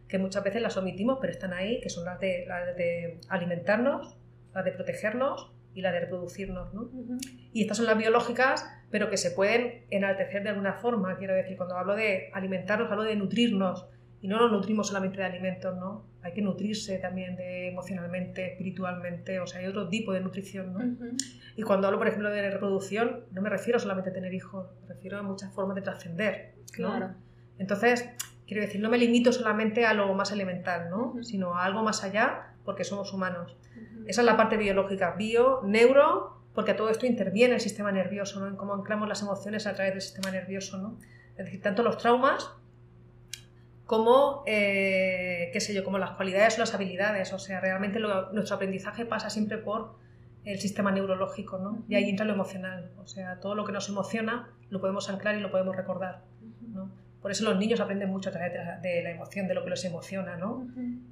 que muchas veces las omitimos, pero están ahí, que son las de, las de alimentarnos, las de protegernos y la de reproducirnos. ¿no? Y estas son las biológicas, pero que se pueden enaltecer de alguna forma. Quiero decir, cuando hablo de alimentarnos, hablo de nutrirnos. Y no nos nutrimos solamente de alimentos, ¿no? Hay que nutrirse también de emocionalmente, espiritualmente, o sea, hay otro tipo de nutrición, ¿no? Y cuando hablo, por ejemplo, de reproducción, no me refiero solamente a tener hijos, me refiero a muchas formas de trascender, Claro. Entonces, quiero decir, no me limito solamente a lo más elemental, ¿no? Sino a algo más allá, porque somos humanos. Esa es la parte biológica, bio, neuro, porque todo esto interviene el sistema nervioso, ¿no? En cómo anclamos las emociones a través del sistema nervioso, ¿no? Es decir, tanto los traumas como, eh, qué sé yo, como las cualidades o las habilidades. O sea, realmente nuestro aprendizaje pasa siempre por el sistema neurológico, ¿no? Y ahí entra lo emocional. O sea, todo lo que nos emociona lo podemos anclar y lo podemos recordar, ¿no? Por eso los niños aprenden mucho a través de la, emoción, de lo que los emociona, ¿no?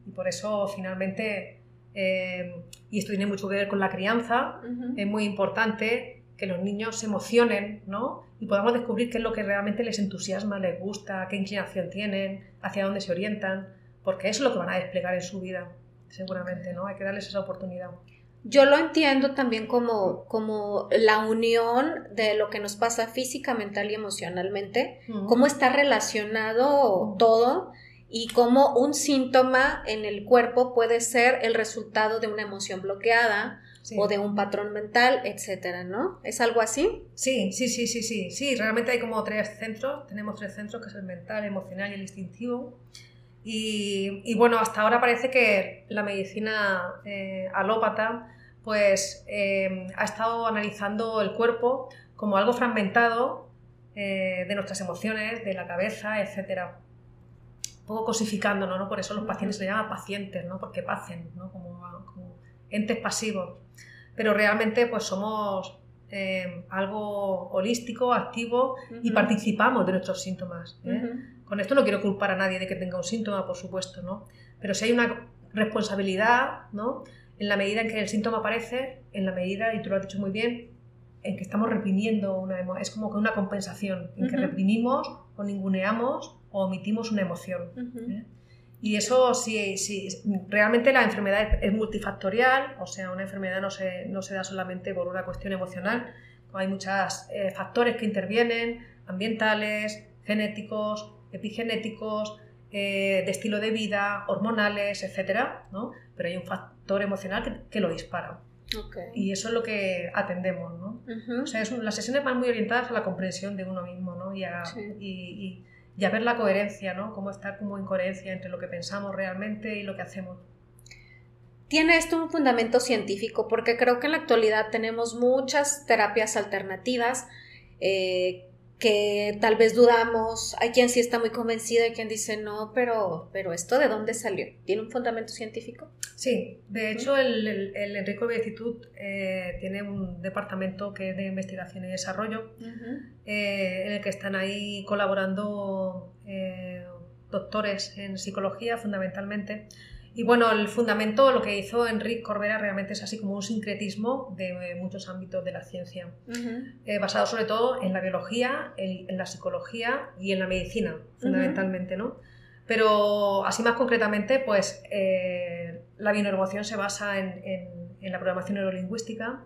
Y por eso finalmente eh, y esto tiene mucho que ver con la crianza, es muy importante que los niños se emocionen ¿no? y podamos descubrir qué es lo que realmente les entusiasma, les gusta, qué inclinación tienen, hacia dónde se orientan, porque eso es lo que van a desplegar en su vida, seguramente, ¿no? Hay que darles esa oportunidad. Yo lo entiendo también como, como la unión de lo que nos pasa física, mental y emocionalmente, cómo está relacionado todo y cómo un síntoma en el cuerpo puede ser el resultado de una emoción bloqueada o de un patrón mental, etcétera, ¿no? ¿Es algo así? Sí, sí, sí, sí, sí. Sí, realmente hay como tres centros. Tenemos tres centros, que es el mental, el emocional y el instintivo. Y, bueno, hasta ahora parece que la medicina eh, alópata pues eh, ha estado analizando el cuerpo como algo fragmentado eh, de nuestras emociones, de la cabeza, etcétera poco cosificándonos, ¿no? Por eso los pacientes se llaman pacientes, ¿no? Porque pacen, ¿no? Como, entes pasivos. Pero realmente pues somos eh, algo holístico, activo y participamos de nuestros síntomas. ¿eh? Con esto no quiero culpar a nadie de que tenga un síntoma, por supuesto, ¿no? Pero si hay una responsabilidad, ¿no? En la medida en que el síntoma aparece, en la medida, y tú lo has dicho muy bien, en que estamos reprimiendo una es como que una compensación, en que reprimimos o ninguneamos o omitimos una emoción. ¿eh? Y eso sí, sí, realmente la enfermedad es multifactorial, o sea, una enfermedad no se, no se da solamente por una cuestión emocional, hay muchos eh, factores que intervienen, ambientales, genéticos, epigenéticos, eh, de estilo de vida, hormonales, etc. ¿no? Pero hay un factor emocional que, lo dispara. Y eso es lo que atendemos, ¿no? O sea, las sesiones van muy orientadas a la comprensión de uno mismo, ¿no? y, y y a ver la coherencia, ¿no? Cómo estar como en coherencia entre lo que pensamos realmente y lo que hacemos. Tiene esto un fundamento científico porque creo que en la actualidad tenemos muchas terapias alternativas eh, que tal vez dudamos, hay quien sí está muy convencido, hay quien dice no, pero, pero esto de dónde salió, ¿tiene un fundamento científico? Sí, de hecho el, el, el Enrico Institute eh, tiene un departamento que es de investigación y desarrollo, eh, en el que están ahí colaborando eh, doctores en psicología fundamentalmente y bueno, el fundamento, lo que hizo Enrique Corbera realmente es así como un sincretismo de muchos ámbitos de la ciencia, eh, basado sobre todo en la biología, en, la psicología y en la medicina, fundamentalmente, ¿no? Pero así más concretamente, pues eh, la bioneuromoción se basa en, en, la programación neurolingüística,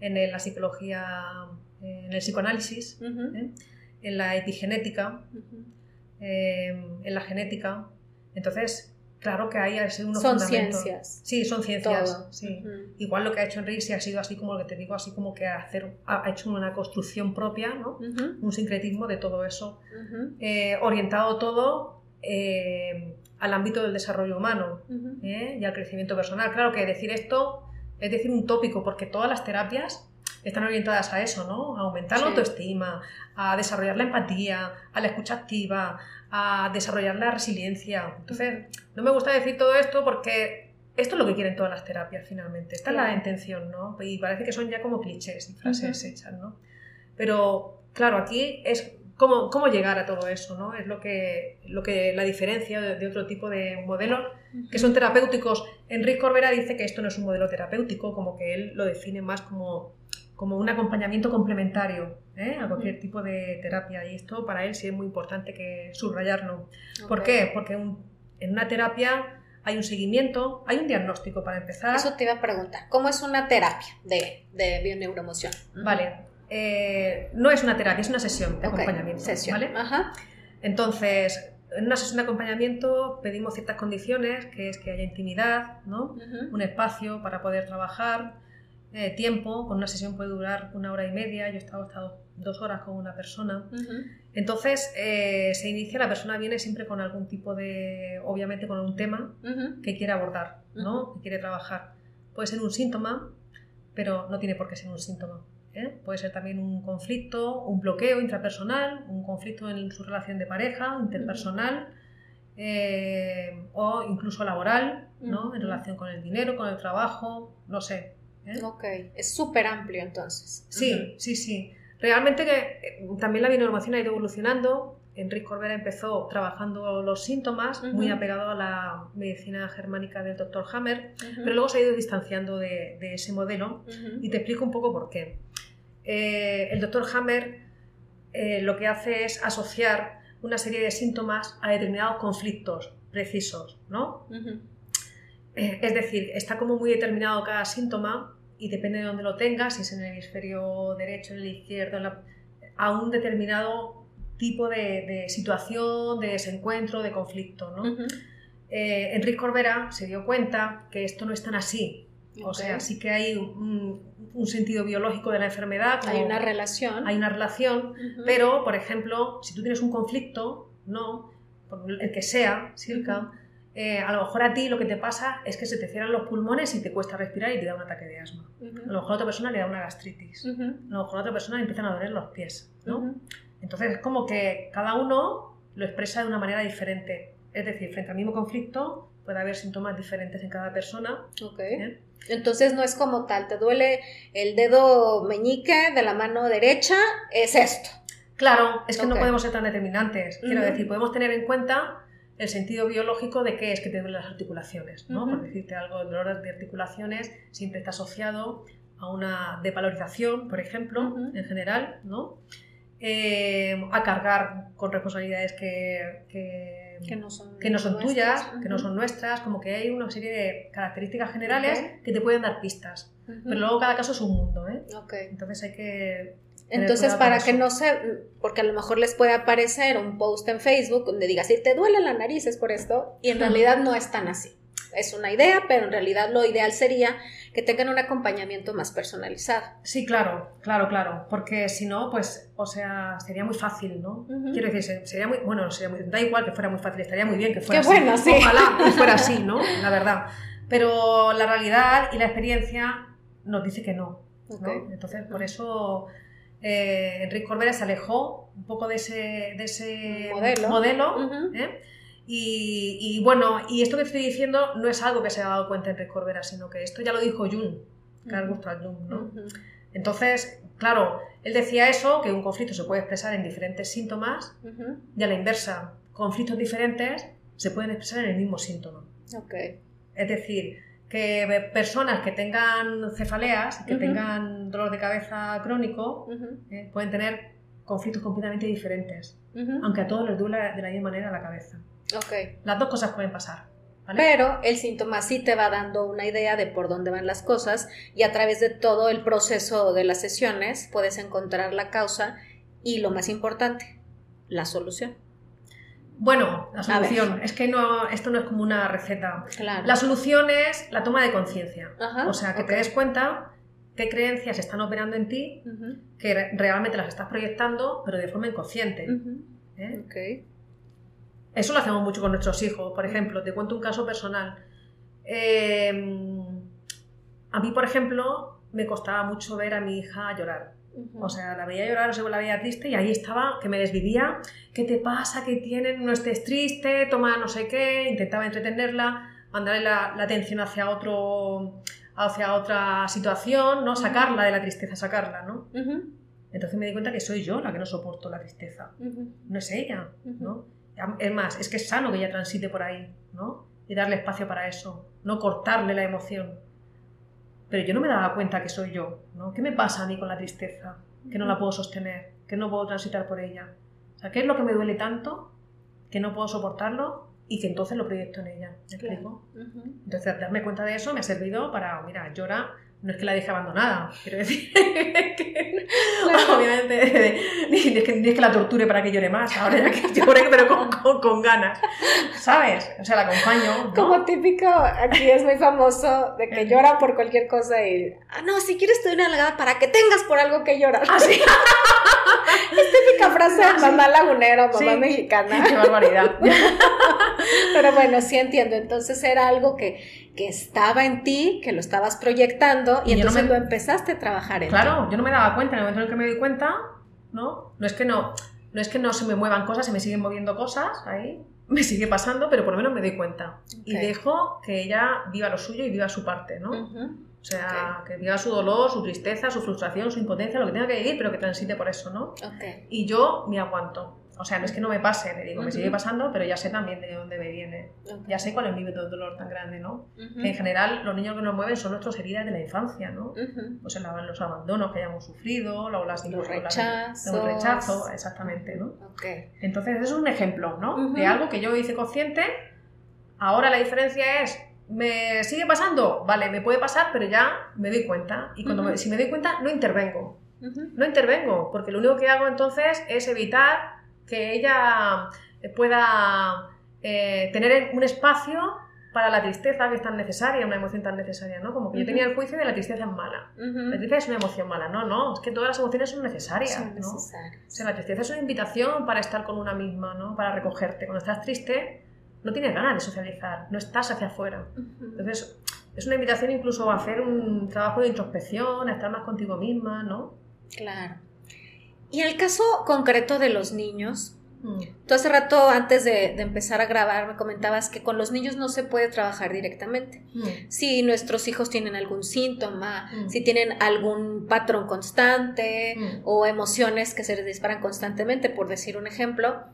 en la psicología, en el psicoanálisis, ¿eh? en la epigenética, en la genética. Entonces, Claro que hay unos son ciencias. Sí, son ciencias. Sí. Igual lo que ha hecho Enrique sí ha sido así como lo que te digo, así como que hacer, ha hecho una construcción propia, ¿no? un sincretismo de todo eso, eh, orientado todo eh, al ámbito del desarrollo humano ¿eh? y al crecimiento personal. Claro que decir esto es decir un tópico, porque todas las terapias están orientadas a eso, ¿no? A aumentar la autoestima, a desarrollar la empatía, a la escucha activa, a desarrollar la resiliencia. Entonces, no me gusta decir todo esto porque esto es lo que quieren todas las terapias finalmente, esta es la intención, ¿no? Y parece que son ya como clichés y frases hechas, ¿no? Pero claro, aquí es cómo, cómo llegar a todo eso, ¿no? Es lo que, lo que la diferencia de, otro tipo de modelos que son terapéuticos. Enrique Corbera dice que esto no es un modelo terapéutico, como que él lo define más como, como un acompañamiento complementario ¿eh? a cualquier tipo de terapia. Y esto para él sí es muy importante que subrayarlo. ¿Por qué? Porque en una terapia hay un seguimiento, hay un diagnóstico para empezar. Eso te iba a preguntar, ¿cómo es una terapia de, de bioneuroemoción? Vale, eh, no es una terapia, es una sesión de acompañamiento. ¿vale? Entonces, en una sesión de acompañamiento pedimos ciertas condiciones, que es que haya intimidad, ¿no? un espacio para poder trabajar, eh, tiempo, con una sesión puede durar una hora y media, yo he estado, estado dos horas con una persona. Entonces, eh, se inicia, la persona viene siempre con algún tipo de, obviamente con un tema que quiere abordar, ¿no? que quiere trabajar. Puede ser un síntoma, pero no tiene por qué ser un síntoma. ¿eh? Puede ser también un conflicto, un bloqueo intrapersonal, un conflicto en su relación de pareja, interpersonal eh, o incluso laboral, ¿no? en relación con el dinero, con el trabajo, no sé. ¿Eh? Ok, es súper amplio entonces. Sí, sí, sí. Realmente que también la bionormación ha ido evolucionando. Enrique Corbera empezó trabajando los síntomas, muy apegado a la medicina germánica del Dr. Hammer, pero luego se ha ido distanciando de, de ese modelo y te explico un poco por qué. Eh, el doctor Hammer eh, lo que hace es asociar una serie de síntomas a determinados conflictos precisos, ¿no? Eh, es decir, está como muy determinado cada síntoma y depende de dónde lo tengas, si es en el hemisferio derecho, en el izquierdo, a un determinado tipo de, situación, de desencuentro, de conflicto, ¿no? Enrique Corbera se dio cuenta que esto no es tan así. O sea, sí que hay un, un sentido biológico de la enfermedad. hay una relación. Hay una relación, pero, por ejemplo, si tú tienes un conflicto, ¿no? el que sea, circa, eh, a lo mejor a ti lo que te pasa es que se te cierran los pulmones y te cuesta respirar y te da un ataque de asma. A lo mejor a otra persona le da una gastritis. A lo mejor a otra persona le empiezan a doler los pies, ¿no? Entonces es como que cada uno lo expresa de una manera diferente. Es decir, frente al mismo conflicto puede haber síntomas diferentes en cada persona. Okay. ¿eh? Entonces no es como tal, te duele el dedo meñique de la mano derecha, es esto. Claro, es que no podemos ser tan determinantes. Quiero decir, podemos tener en cuenta el sentido biológico de qué es que te duelen las articulaciones, ¿no? Por decirte algo, el dolor de articulaciones siempre está asociado a una depalorización, por ejemplo, en general, ¿no? Eh, a cargar con responsabilidades que, que, no son, tuyas, que no son nuestras, como que hay una serie de características generales que te pueden dar pistas. Pero luego cada caso es un mundo, ¿eh? Entonces hay que... Entonces, para que no se, porque a lo mejor les puede aparecer un post en Facebook donde diga, si te duele la nariz es por esto, y en realidad no es tan así es una idea, pero en realidad lo ideal sería que tengan un acompañamiento más personalizado. Sí, claro, claro, claro, porque si no, pues, o sea, sería muy fácil, ¿no? Quiero decir, sería muy, bueno, sería da igual que fuera muy fácil, estaría muy bien que fuera Qué Bueno, sí. Ojalá que fuera así, ¿no? La verdad. Pero la realidad y la experiencia nos dice que no. Entonces, por eso eh, Enrique Corbera se alejó un poco de ese, de ese modelo, ¿eh? Y, bueno, y esto que estoy diciendo no es algo que se haya dado cuenta Enrique Corbera, sino que esto ya lo dijo Jung, Carl Gustav Jung, ¿no? Entonces, claro, él decía eso, que un conflicto se puede expresar en diferentes síntomas, y a la inversa, conflictos diferentes se pueden expresar en el mismo síntoma. Okay. Es decir, que personas que tengan cefaleas, que tengan dolor de cabeza crónico, eh, pueden tener conflictos completamente diferentes, aunque a todos les duele de la misma manera la cabeza. Okay. Las dos cosas pueden pasar. Pero el síntoma sí te va dando una idea de por dónde van las cosas y a través de todo el proceso de las sesiones puedes encontrar la causa y lo más importante, la solución. Bueno, la solución es que no, esto no es como una receta. La solución es la toma de conciencia. O sea, que te des cuenta qué creencias están operando en ti, que realmente las estás proyectando, pero de forma inconsciente. ¿eh? Eso lo hacemos mucho con nuestros hijos. Por ejemplo, te cuento un caso personal. Em, a mí, por ejemplo, me costaba mucho ver a mi hija llorar. O sea, la veía llorar o se la veía triste y ahí estaba, que me desvivía. ¿Qué te pasa? ¿Qué tienen? No estés triste, toma no sé qué. Intentaba entretenerla. mandarle la, la atención hacia otro hacia otra situación, ¿no? Sacarla de la tristeza, sacarla, ¿no? Entonces me di cuenta que soy yo la que no soporto la tristeza, no es ella, ¿no? Es más, es que es sano que ella transite por ahí, ¿no? Y darle espacio para eso, no cortarle la emoción. Pero yo no me daba cuenta que soy yo, ¿no? ¿Qué me pasa a mí con la tristeza? Que no la puedo sostener, que no puedo transitar por ella. O sea, ¿qué es lo que me duele tanto que no puedo soportarlo y que entonces lo proyecto en ella. ¿Me explico? Entonces, darme cuenta de eso me ha servido para, mira, llora, no es que la deje abandonada, quiero decir, que, obviamente, ni, es que, ni, es que, la torture para que llore más, ahora ya que llore, pero con, con, ganas, ¿sabes? O sea, la acompaño. Como típico, aquí es muy famoso de que llora por cualquier cosa y, ah, no, si quieres te doy una halagada para que tengas por algo que llorar. Así. es típica frase de mamá lagunera, mamá mexicana. Qué barbaridad. pero bueno, sí entiendo, entonces era algo que que estaba en ti, que lo estabas proyectando y, entonces no lo empezaste a trabajar en Claro, yo no me daba cuenta, en el momento en el que me di cuenta, ¿no? No es que no, no es que no se me muevan cosas, se me siguen moviendo cosas ahí, me sigue pasando, pero por lo menos me doy cuenta. Y dejo que ella viva lo suyo y viva su parte, ¿no? O sea, que viva su dolor, su tristeza, su frustración, su impotencia, lo que tenga que vivir, pero que transite por eso, ¿no? Y yo me aguanto. O sea, no es que no me pase, me digo, me sigue pasando, pero ya sé también de dónde me viene. Ya sé cuál es de dolor tan grande, ¿no? Que en general los niños que nos mueven son nuestras heridas de la infancia, ¿no? O sea, los abandonos que hayamos sufrido, las, los rechazos. rechazo, exactamente, ¿no? Entonces, es un ejemplo, ¿no? De algo que yo hice consciente. Ahora la diferencia es, ¿me sigue pasando? Vale, me puede pasar, pero ya me doy cuenta. Y cuando si me doy cuenta, no intervengo. No intervengo, porque lo único que hago entonces es evitar que ella pueda eh, tener un espacio para la tristeza que es tan necesaria, una emoción tan necesaria, ¿no? Como que yo tenía el juicio de la tristeza es mala. La tristeza es una emoción mala. No, no, es que todas las emociones son necesarias, ¿no? O sea, la tristeza es una invitación para estar con una misma, ¿no? Para recogerte. Cuando estás triste, no tienes ganas de socializar, no estás hacia afuera. Entonces, es una invitación incluso a hacer un trabajo de introspección, a estar más contigo misma, ¿no? Claro. Y en el caso concreto de los niños, mm. tú hace rato antes de, empezar a grabar me comentabas que con los niños no se puede trabajar directamente. Mm. Si nuestros hijos tienen algún síntoma, mm. si tienen algún patrón constante o emociones que se les disparan constantemente, por decir un ejemplo,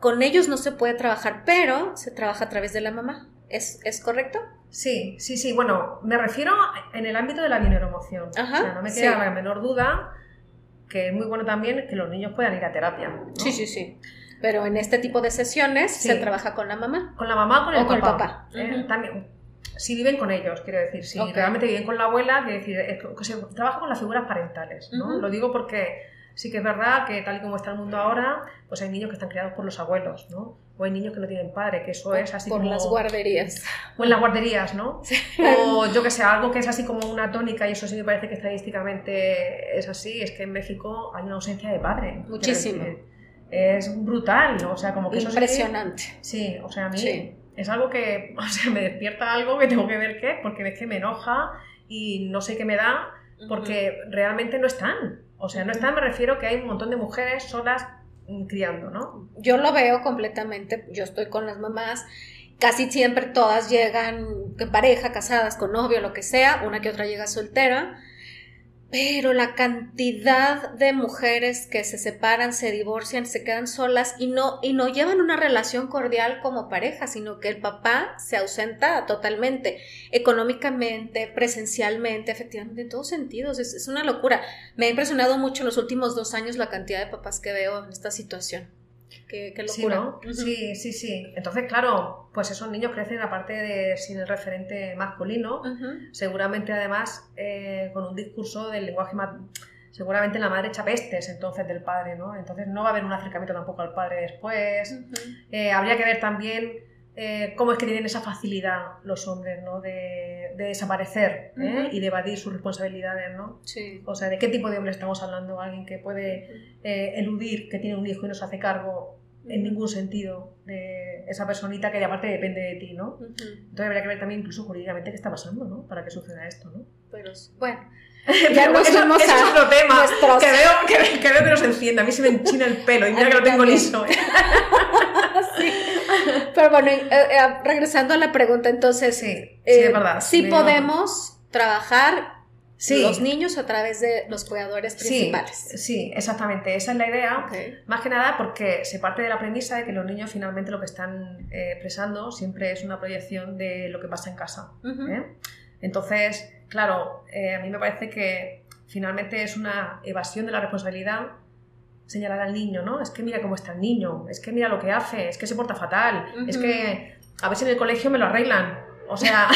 con ellos no se puede trabajar, pero se trabaja a través de la mamá. ¿Es, ¿Es, correcto? Sí, sí, sí. Bueno, me refiero en el ámbito de la bioemoción. Ajá, no me queda la menor duda que es muy bueno también que los niños puedan ir a terapia. Sí, sí, sí. Pero en este tipo de sesiones se trabaja con la mamá. Con la mamá o con el papá. Con el papá. ¿eh? También, si viven con ellos, quiero decir, si realmente viven con la abuela, quiero decir, que se trabaja con las figuras parentales. ¿no? Lo digo porque sí que es verdad que tal y como está el mundo ahora, pues hay niños que están criados por los abuelos, ¿no? O hay niños que no tienen padre, que eso es así por como... las guarderías. O en las guarderías, ¿no? O yo que sé, algo que es así como una tónica, y eso sí me parece que estadísticamente es así, es que en México hay una ausencia de padre. Muchísimo. Es brutal, o sea, como que eso Impresionante. Sí, o sea, a mí es algo que, o sea, me despierta algo que tengo que ver qué, porque ves que me enoja y no sé qué me da, porque realmente no están. O sea, no están, me refiero que hay un montón de mujeres solas criando, ¿no? Yo lo veo completamente, yo estoy con las mamás, casi siempre todas llegan en pareja, casadas, con novio, lo que sea, una que otra llega soltera, pero la cantidad de mujeres que se separan, se divorcian, se quedan solas y no, y no llevan una relación cordial como pareja, sino que el papá se ausenta totalmente, económicamente, presencialmente, efectivamente, en todos sentidos. Es, es una locura. Me ha impresionado mucho en los últimos dos años la cantidad de papás que veo en esta situación. Qué, locura. Sí, sí, sí, Entonces, claro, pues esos niños crecen aparte de sin el referente masculino, seguramente además eh, con un discurso del lenguaje más... Seguramente la madre echa pestes entonces del padre, ¿no? Entonces no va a haber un acercamiento tampoco al padre después. Eh, habría que ver también eh, cómo es que tienen esa facilidad los hombres, ¿no? De, desaparecer ¿eh? y de evadir sus responsabilidades, ¿no? Sí. O sea, ¿de qué tipo de hombre estamos hablando? Alguien que puede eludir que tiene un hijo y no se hace cargo en ningún sentido de esa personita que de aparte depende de ti, ¿no? Entonces habría que ver también incluso jurídicamente qué está pasando, ¿no? Para que suceda esto, ¿no? Pero, bueno, ya nos eso, es otro tema que, veo, que, que, veo que nos enciende. A mí se me enchina el pelo y mira que lo tengo liso. sí. Pero bueno, eh, eh, regresando a la pregunta, entonces, Sí, sí, eh, es verdad. sí Me- podemos trabajar Sí. los niños a través de los cuidadores Sí, principales. sí, exactamente. Esa es la idea. Más que nada porque se parte de la premisa de que los niños finalmente lo que están eh, expresando siempre es una proyección de lo que pasa en casa. ¿eh? Entonces, claro, eh, a mí me parece que finalmente es una evasión de la responsabilidad señalar al niño, ¿no? Es que mira cómo está el niño, es que mira lo que hace, es que se porta fatal, es que a ver si en el colegio me lo arreglan. O sea,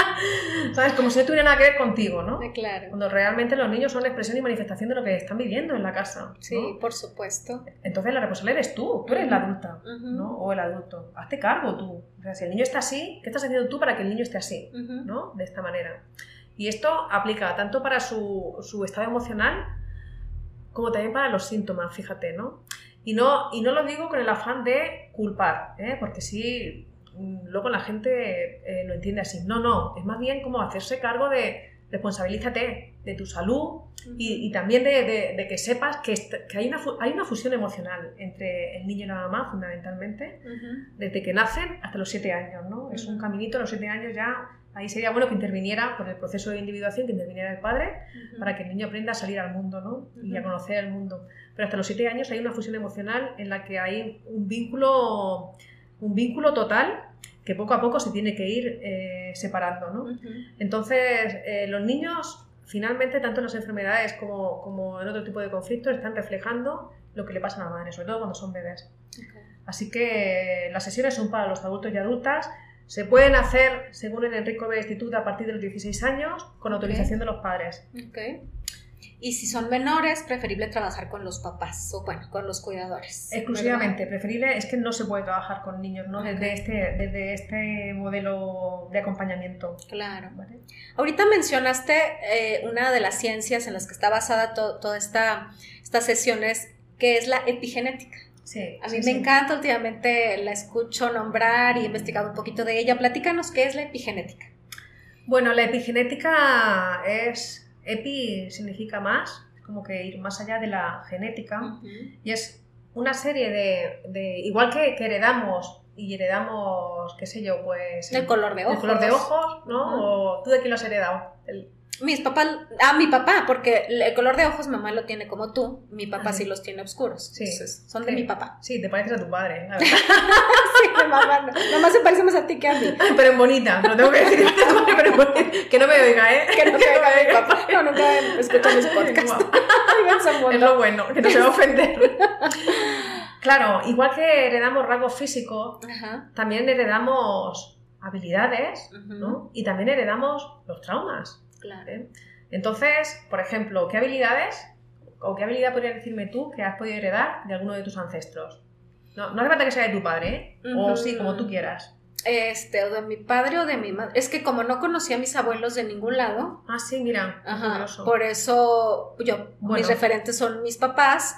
¿sabes? Como si no tuviera nada que ver contigo, ¿no? Eh, Claro. Cuando realmente los niños son expresión y manifestación de lo que están viviendo en la casa. ¿no? Sí, por supuesto. Entonces la responsable eres tú, tú eres la adulta. ¿no? O el adulto. Hazte cargo tú. O sea, si el niño está así, ¿qué estás haciendo tú para que el niño esté así? ¿no? De esta manera. Y esto aplica tanto para su, su estado emocional como también para los síntomas, fíjate, ¿no? Y no, y no lo digo con el afán de culpar, ¿eh? porque sí, luego la gente eh, lo entiende así. No, no, es más bien como hacerse cargo de responsabilízate de tu salud y, y también de, de- de que sepas que, que hay, una, hay una fusión emocional entre el niño y la mamá, fundamentalmente, Ujú. desde que nacen hasta los 7 años, ¿no? Es un caminito, a los 7 años ya, ahí sería bueno que interviniera por el proceso de individuación, que interviniera el padre, Ujú. para que el niño aprenda a salir al mundo, ¿no? Y a conocer el mundo. Pero hasta los 7 años hay una fusión emocional en la que hay un vínculo, un vínculo total que poco a poco se tiene que ir eh, separando, ¿no? Entonces, eh, los niños, finalmente, tanto en las enfermedades como, como en otro tipo de conflictos, están reflejando lo que le pasa a la madre, sobre todo cuando son bebés. Así que las sesiones son para los adultos y adultas. Se pueden hacer, según el Enrico B. Instituto, a partir de los 16 años, con autorización de los padres. Ok. Y si son menores, preferible trabajar con los papás o bueno, con los cuidadores. Exclusivamente, preferible es que no se puede trabajar con niños, ¿no? Ok. Desde, este, desde este modelo de acompañamiento. ¿verdad? Claro. ¿vale? Ahorita mencionaste eh, una de las ciencias en las que está basada to- toda esta estas sesiones, que es la epigenética. Sí, A sí, mí sí. me encanta, últimamente la escucho nombrar y he investigado un poquito de ella. Platícanos qué es la epigenética. Bueno, la epigenética es. Epi significa más, como que ir más allá de la genética. Y es una serie de. de- igual que, que heredamos y heredamos, qué sé yo, pues. El color de ojos. El color de ojos, ¿no? O tú de quién lo has heredado. El- Mis papás, ah, mi papá, porque el color de ojos mamá lo tiene como tú, mi papá Ajá. sí los tiene oscuros. Sí. Entonces, son de mi papá. Sí, te pareces a tu padre, la verdad. Sí, mamá, no. mamá se parece más a ti que a mí. pero en bonita, lo tengo que decir. pero en bonita. Que no me oiga, ¿eh? Que no te oiga mi papá. No, nunca escuchan mis podcasts. Es lo bueno, que no se va a ofender. Claro, igual que heredamos rasgos físicos, Ajá. también heredamos habilidades. ¿no? Y también heredamos los traumas. Claro. ¿eh? Entonces, por ejemplo, ¿qué habilidades o qué habilidad podrías decirme tú que has podido heredar de alguno de tus ancestros? No, no hace falta que sea de tu padre, ¿eh? O sí, como tú quieras. Este, o de mi padre o de mi madre. Es que como no conocí a mis abuelos de ningún lado, Ah, sí, mira, Ajá, por eso yo, Bueno. mis referentes son mis papás,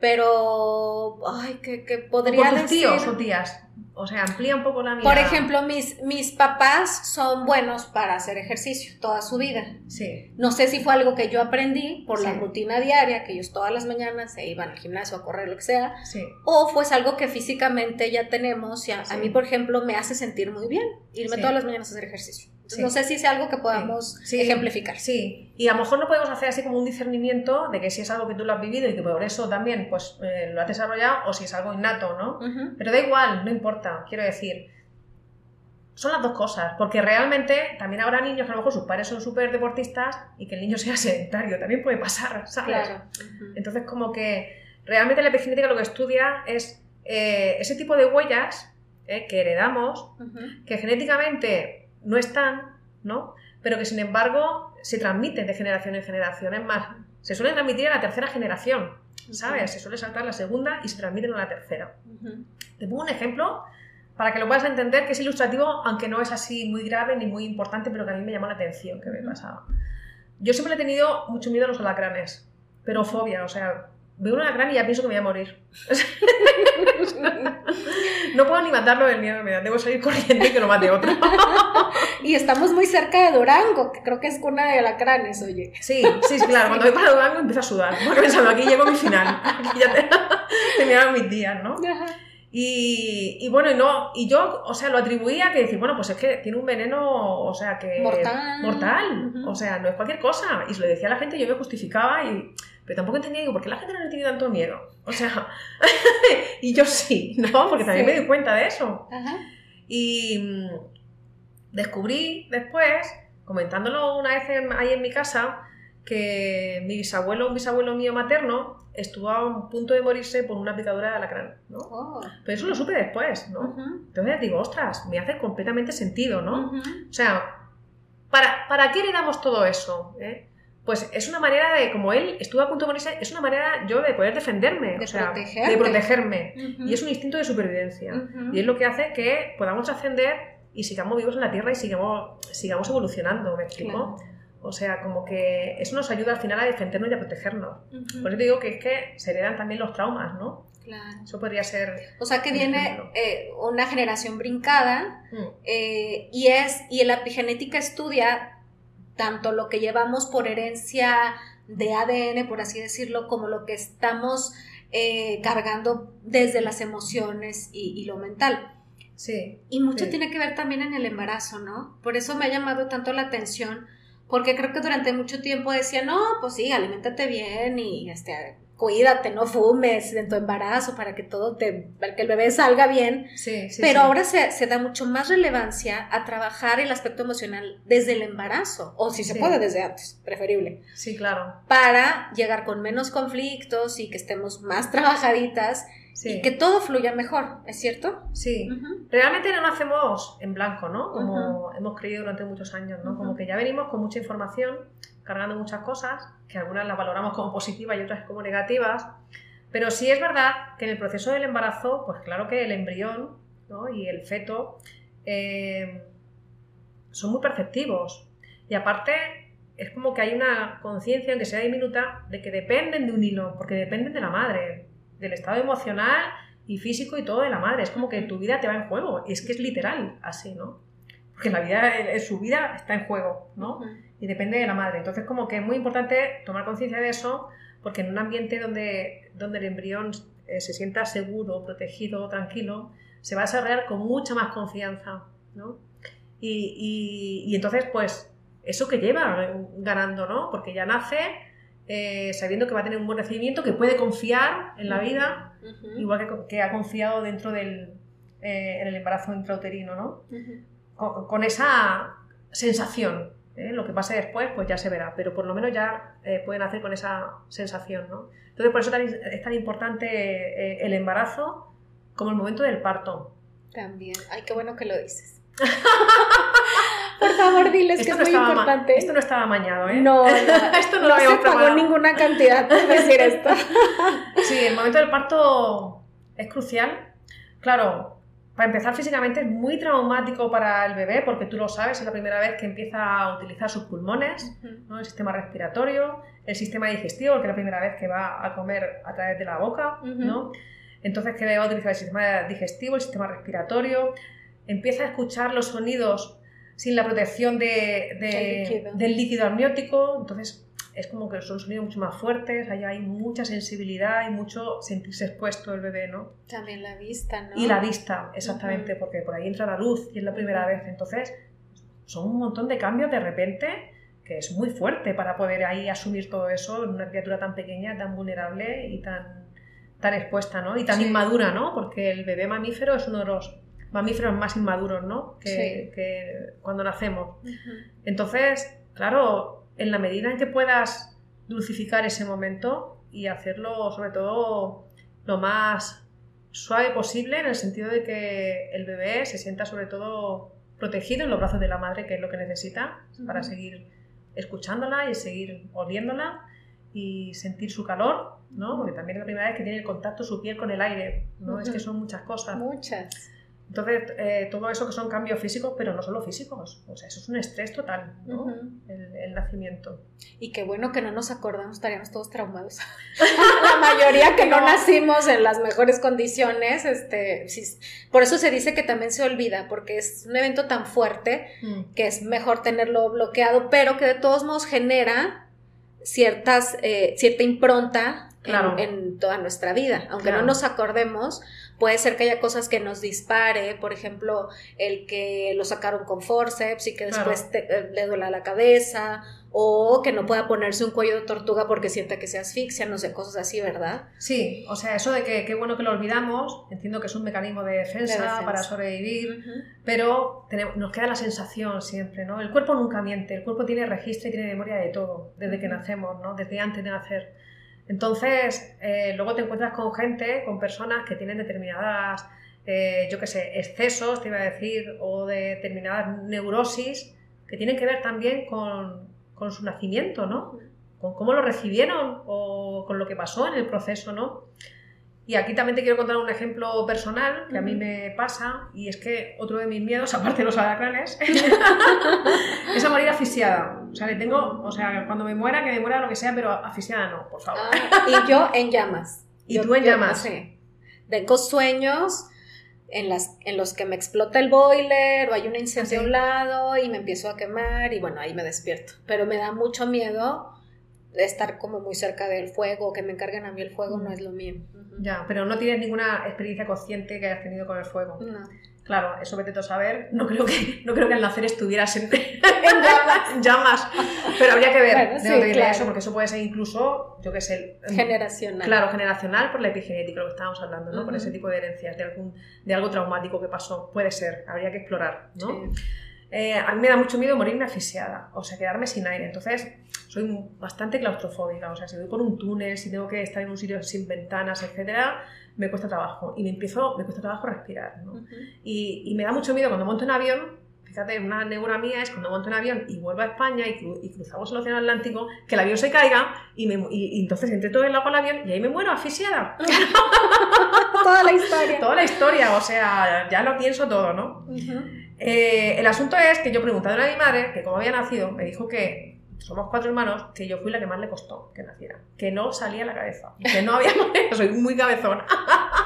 pero, ay, que, podría por tus decir... tíos o tías. O sea, amplía un poco la mirada. Por ejemplo, mis, mis papás son buenos para hacer ejercicio toda su vida. Sí, No sé si fue algo que yo aprendí por la rutina diaria, que ellos todas las mañanas se iban al gimnasio a correr, lo que sea, sí. o fue algo que físicamente ya tenemos y a, a Sí. mí, por ejemplo, me hace sentir muy bien irme todas las mañanas a hacer ejercicio. Sí. No sé si es algo que podamos Sí. ejemplificar. Sí, y a lo mejor no podemos hacer así como un discernimiento de que si es algo que tú lo has vivido y que por eso también pues, eh, lo has desarrollado o si es algo innato, ¿no? Pero da igual, no importa, quiero decir. Son las dos cosas, porque realmente también habrá niños que a lo mejor sus padres son súper deportistas y que el niño sea sedentario, también puede pasar, ¿sabes? Claro. Entonces como que realmente la epigenética lo que estudia es eh, ese tipo de huellas eh, que heredamos que genéticamente no están, ¿no? Pero que sin embargo se transmiten de generación en generación. Es más, se suelen transmitir a la tercera generación, ¿sabes? Se suele saltar la segunda y se transmiten a la tercera. Te pongo un ejemplo para que lo puedas entender, que es ilustrativo, aunque no es así muy grave ni muy importante, pero que a mí me llamó la atención, que me pasaba. Yo siempre he tenido mucho miedo a los alacranes, pero fobia, o sea, veo un alacrán y ya pienso que me voy a morir. No puedo ni matarlo del miedo que me da, debo salir corriendo y que lo mate otro. Y estamos muy cerca de Durango, que creo que es cuna de alacranes, oye. Sí, sí, sí, claro. Cuando voy para Durango empiezo a sudar. Porque pensando, aquí llego a mi final. Aquí ya te- terminaron mis días, ¿no? Ajá. Y, y, bueno, y no, y yo, o sea, lo atribuía a que decir, bueno, pues es que tiene un veneno, o sea, que... Mortal. Mortal. O sea, no es cualquier cosa. Y se lo decía a la gente, yo me justificaba y... Pero tampoco entendía, ¿por qué la gente no le tiene tanto miedo? O sea, y yo sí, ¿no? Porque también me di cuenta de eso. Y mm, descubrí después, comentándolo una vez en- ahí en mi casa, que mi bisabuelo, un bisabuelo mío materno, estuvo a un punto de morirse por una picadura de alacrán, ¿no? Oh. Pero eso lo supe después, ¿no? Ujú. Entonces digo, ostras, me hace completamente sentido, ¿no? O sea, ¿para, ¿para qué le damos todo eso? eh? Pues es una manera de, como él estuvo a punto de morirse, es una manera yo de poder defenderme, De o sea, de protegerme. Y es un instinto de supervivencia. Y es lo que hace que podamos ascender y sigamos vivos en la Tierra y sigamos, sigamos evolucionando, ¿me explico? Claro. O sea, como que eso nos ayuda al final a defendernos y a protegernos. Ujú. Por eso te digo que es que se heredan también los traumas, ¿no? Claro. Eso podría ser... O sea que viene eh, una generación brincada mm, eh, y es y la epigenética estudia tanto lo que llevamos por herencia de ADN, por así decirlo, como lo que estamos eh, cargando desde las emociones y, y lo mental. Sí, Y mucho Sí. tiene que ver también en el embarazo, ¿no? Por eso me ha llamado tanto la atención, porque creo que durante mucho tiempo decía, no, pues sí, aliméntate bien y este, cuídate, no fumes en tu embarazo para que todo te, para que el bebé salga bien. sí, sí. Pero sí. ahora se, se da mucho más relevancia a trabajar el aspecto emocional desde el embarazo, o si se puede desde antes, preferible, Sí, claro. para llegar con menos conflictos y que estemos más trabajaditas Sí, y que todo fluya mejor, ¿es cierto? sí. Realmente no nacemos en blanco, ¿no? Como hemos creído durante muchos años, ¿no? Como que ya venimos con mucha información, cargando muchas cosas, que algunas las valoramos como positivas y otras como negativas. Pero sí es verdad que en el proceso del embarazo, pues claro que el embrión ¿no? y el feto eh, son muy perceptivos. Y aparte, es como que hay una conciencia, aunque sea diminuta, de que dependen de un hilo, porque dependen de la madre, del estado emocional y físico y todo de la madre. Es como que tu vida te va en juego. Es que es literal así, ¿no? Porque la vida, eh, su vida está en juego, ¿no? Y depende de la madre. Entonces, como que es muy importante tomar conciencia de eso, porque en un ambiente donde, donde el embrión eh, se sienta seguro, protegido, tranquilo, se va a desarrollar con mucha más confianza, ¿no? Y, y- y entonces, pues, eso que lleva eh, ganando, ¿no? Porque ya nace eh, sabiendo que va a tener un buen recibimiento, que puede confiar en la vida, igual que, que ha confiado dentro del, eh, en el embarazo intrauterino, ¿no? Con, con esa sensación. ¿eh? Lo que pase después, pues ya se verá, pero por lo menos ya pueden hacer con esa sensación. ¿no? Entonces, por eso tan- es tan importante el embarazo como el momento del parto. También. Ay, qué bueno que lo dices. Por favor, diles que es muy importante. esto no estaba mañado, ¿eh? No, no, esto no, no lo se pagó ninguna cantidad por decir esto. Sí, el momento del parto es crucial. Claro, para empezar físicamente es muy traumático para el bebé porque tú lo sabes, es la primera vez que empieza a utilizar sus pulmones. ¿no? el sistema respiratorio, el sistema digestivo, que es la primera vez que va a comer a través de la boca. ¿no? Entonces que va a utilizar el sistema digestivo, el sistema respiratorio, empieza a escuchar los sonidos sin la protección de- líquido. del líquido amniótico, entonces es como que son sonidos mucho más fuertes, ahí hay mucha sensibilidad y mucho sentirse expuesto el bebé, ¿no? También la vista, ¿no? Y la vista, exactamente, porque por ahí entra la luz y es la primera vez. Entonces, son un montón de cambios de repente que es muy fuerte para poder ahí asumir todo eso en una criatura tan pequeña, tan vulnerable y tan, tan expuesta, ¿no? Y tan Sí. inmadura, ¿no? Porque el bebé mamífero es uno de los mamíferos más inmaduros, ¿no? Que, Sí. que cuando nacemos. Entonces, claro, en la medida en que puedas dulcificar ese momento y hacerlo sobre todo lo más suave posible, en el sentido de que el bebé se sienta sobre todo protegido en los brazos de la madre, que es lo que necesita para seguir escuchándola y seguir oliéndola y sentir su calor, ¿no? Porque también es la primera vez que tiene el contacto su piel con el aire, ¿no? Es que son muchas cosas. Muchas. Entonces, eh, todo eso que son cambios físicos, pero no solo físicos. O sea, eso es un estrés total, ¿no? El, el nacimiento. Y qué bueno que no nos acordamos, estaríamos todos traumados. la mayoría que no, No. nacimos en las mejores condiciones, este, sí, por eso se dice que también se olvida, porque es un evento tan fuerte que es mejor tenerlo bloqueado, pero que de todos modos genera ciertas, eh, cierta impronta claro. en, toda nuestra vida. Aunque no nos acordemos, puede ser que haya cosas que nos dispare, por ejemplo, el que lo sacaron con forceps y que después eh, le duela la cabeza, o que no pueda ponerse un cuello de tortuga porque sienta que se asfixia, no sé, cosas así, ¿verdad? Sí, o sea, eso de que qué bueno que lo olvidamos, entiendo que es un mecanismo de defensa, para sobrevivir, pero nos queda la sensación siempre, ¿no? El cuerpo nunca miente, el cuerpo tiene registro y tiene memoria de todo, desde que nacemos, ¿no? Desde antes de nacer. Entonces, eh, luego te encuentras con gente, con personas que tienen determinadas, eh, yo qué sé, excesos, te iba a decir, o determinadas neurosis que tienen que ver también con su nacimiento, ¿no? Con cómo lo recibieron o con lo que pasó en el proceso, ¿no? Y aquí también te quiero contar un ejemplo personal que a mí me pasa y es que otro de mis miedos, aparte de los alacranes, es a morir asfixiada. O sea, le tengo, o sea, cuando me muera, que me muera lo que sea, pero asfixiada no, por favor. Ah, y yo en llamas. ¿Y tú en llamas? Sí. Tengo sueños en, las, en los que me explota el boiler o hay una incendio a un lado y me empiezo a quemar y bueno, ahí me despierto. Pero me da mucho miedo estar como muy cerca del fuego, que me encarguen a mí el fuego, no es lo mío. Ya, pero no tienes ninguna experiencia consciente que hayas tenido con el fuego. No. Claro, eso vete a saber. No creo que, no creo que al nacer estuvieras en, llamas. Pero habría que ver de eso, porque eso puede ser incluso, yo qué sé. Generacional. Claro, generacional por la epigenética, lo que estábamos hablando, ¿no? Por ese tipo de herencias, de, algún, de algo traumático que pasó. Puede ser, habría que explorar, ¿no? Eh, a mí me da mucho miedo morirme asfixiada, o sea, quedarme sin aire. Entonces, soy bastante claustrofóbica, o sea, si voy por un túnel, si tengo que estar en un sitio sin ventanas, etcétera, me cuesta trabajo y me empiezo, me cuesta trabajo respirar. ¿no? y, y, me da mucho miedo cuando monto en avión, fíjate, una neura mía es cuando monto en avión y vuelvo a España y, y cruzamos el Océano Atlántico, que el avión se caiga y, me, y, entonces entre todo el agua al avión y ahí me muero asfixiada. Toda la historia. Toda la historia, o sea, ya lo pienso todo, ¿no? Eh, el asunto es que yo preguntando a mi madre, que como había nacido, me dijo que somos cuatro hermanos, que yo fui la que más le costó que naciera, que no salía la cabeza, que no había manera, soy muy cabezona,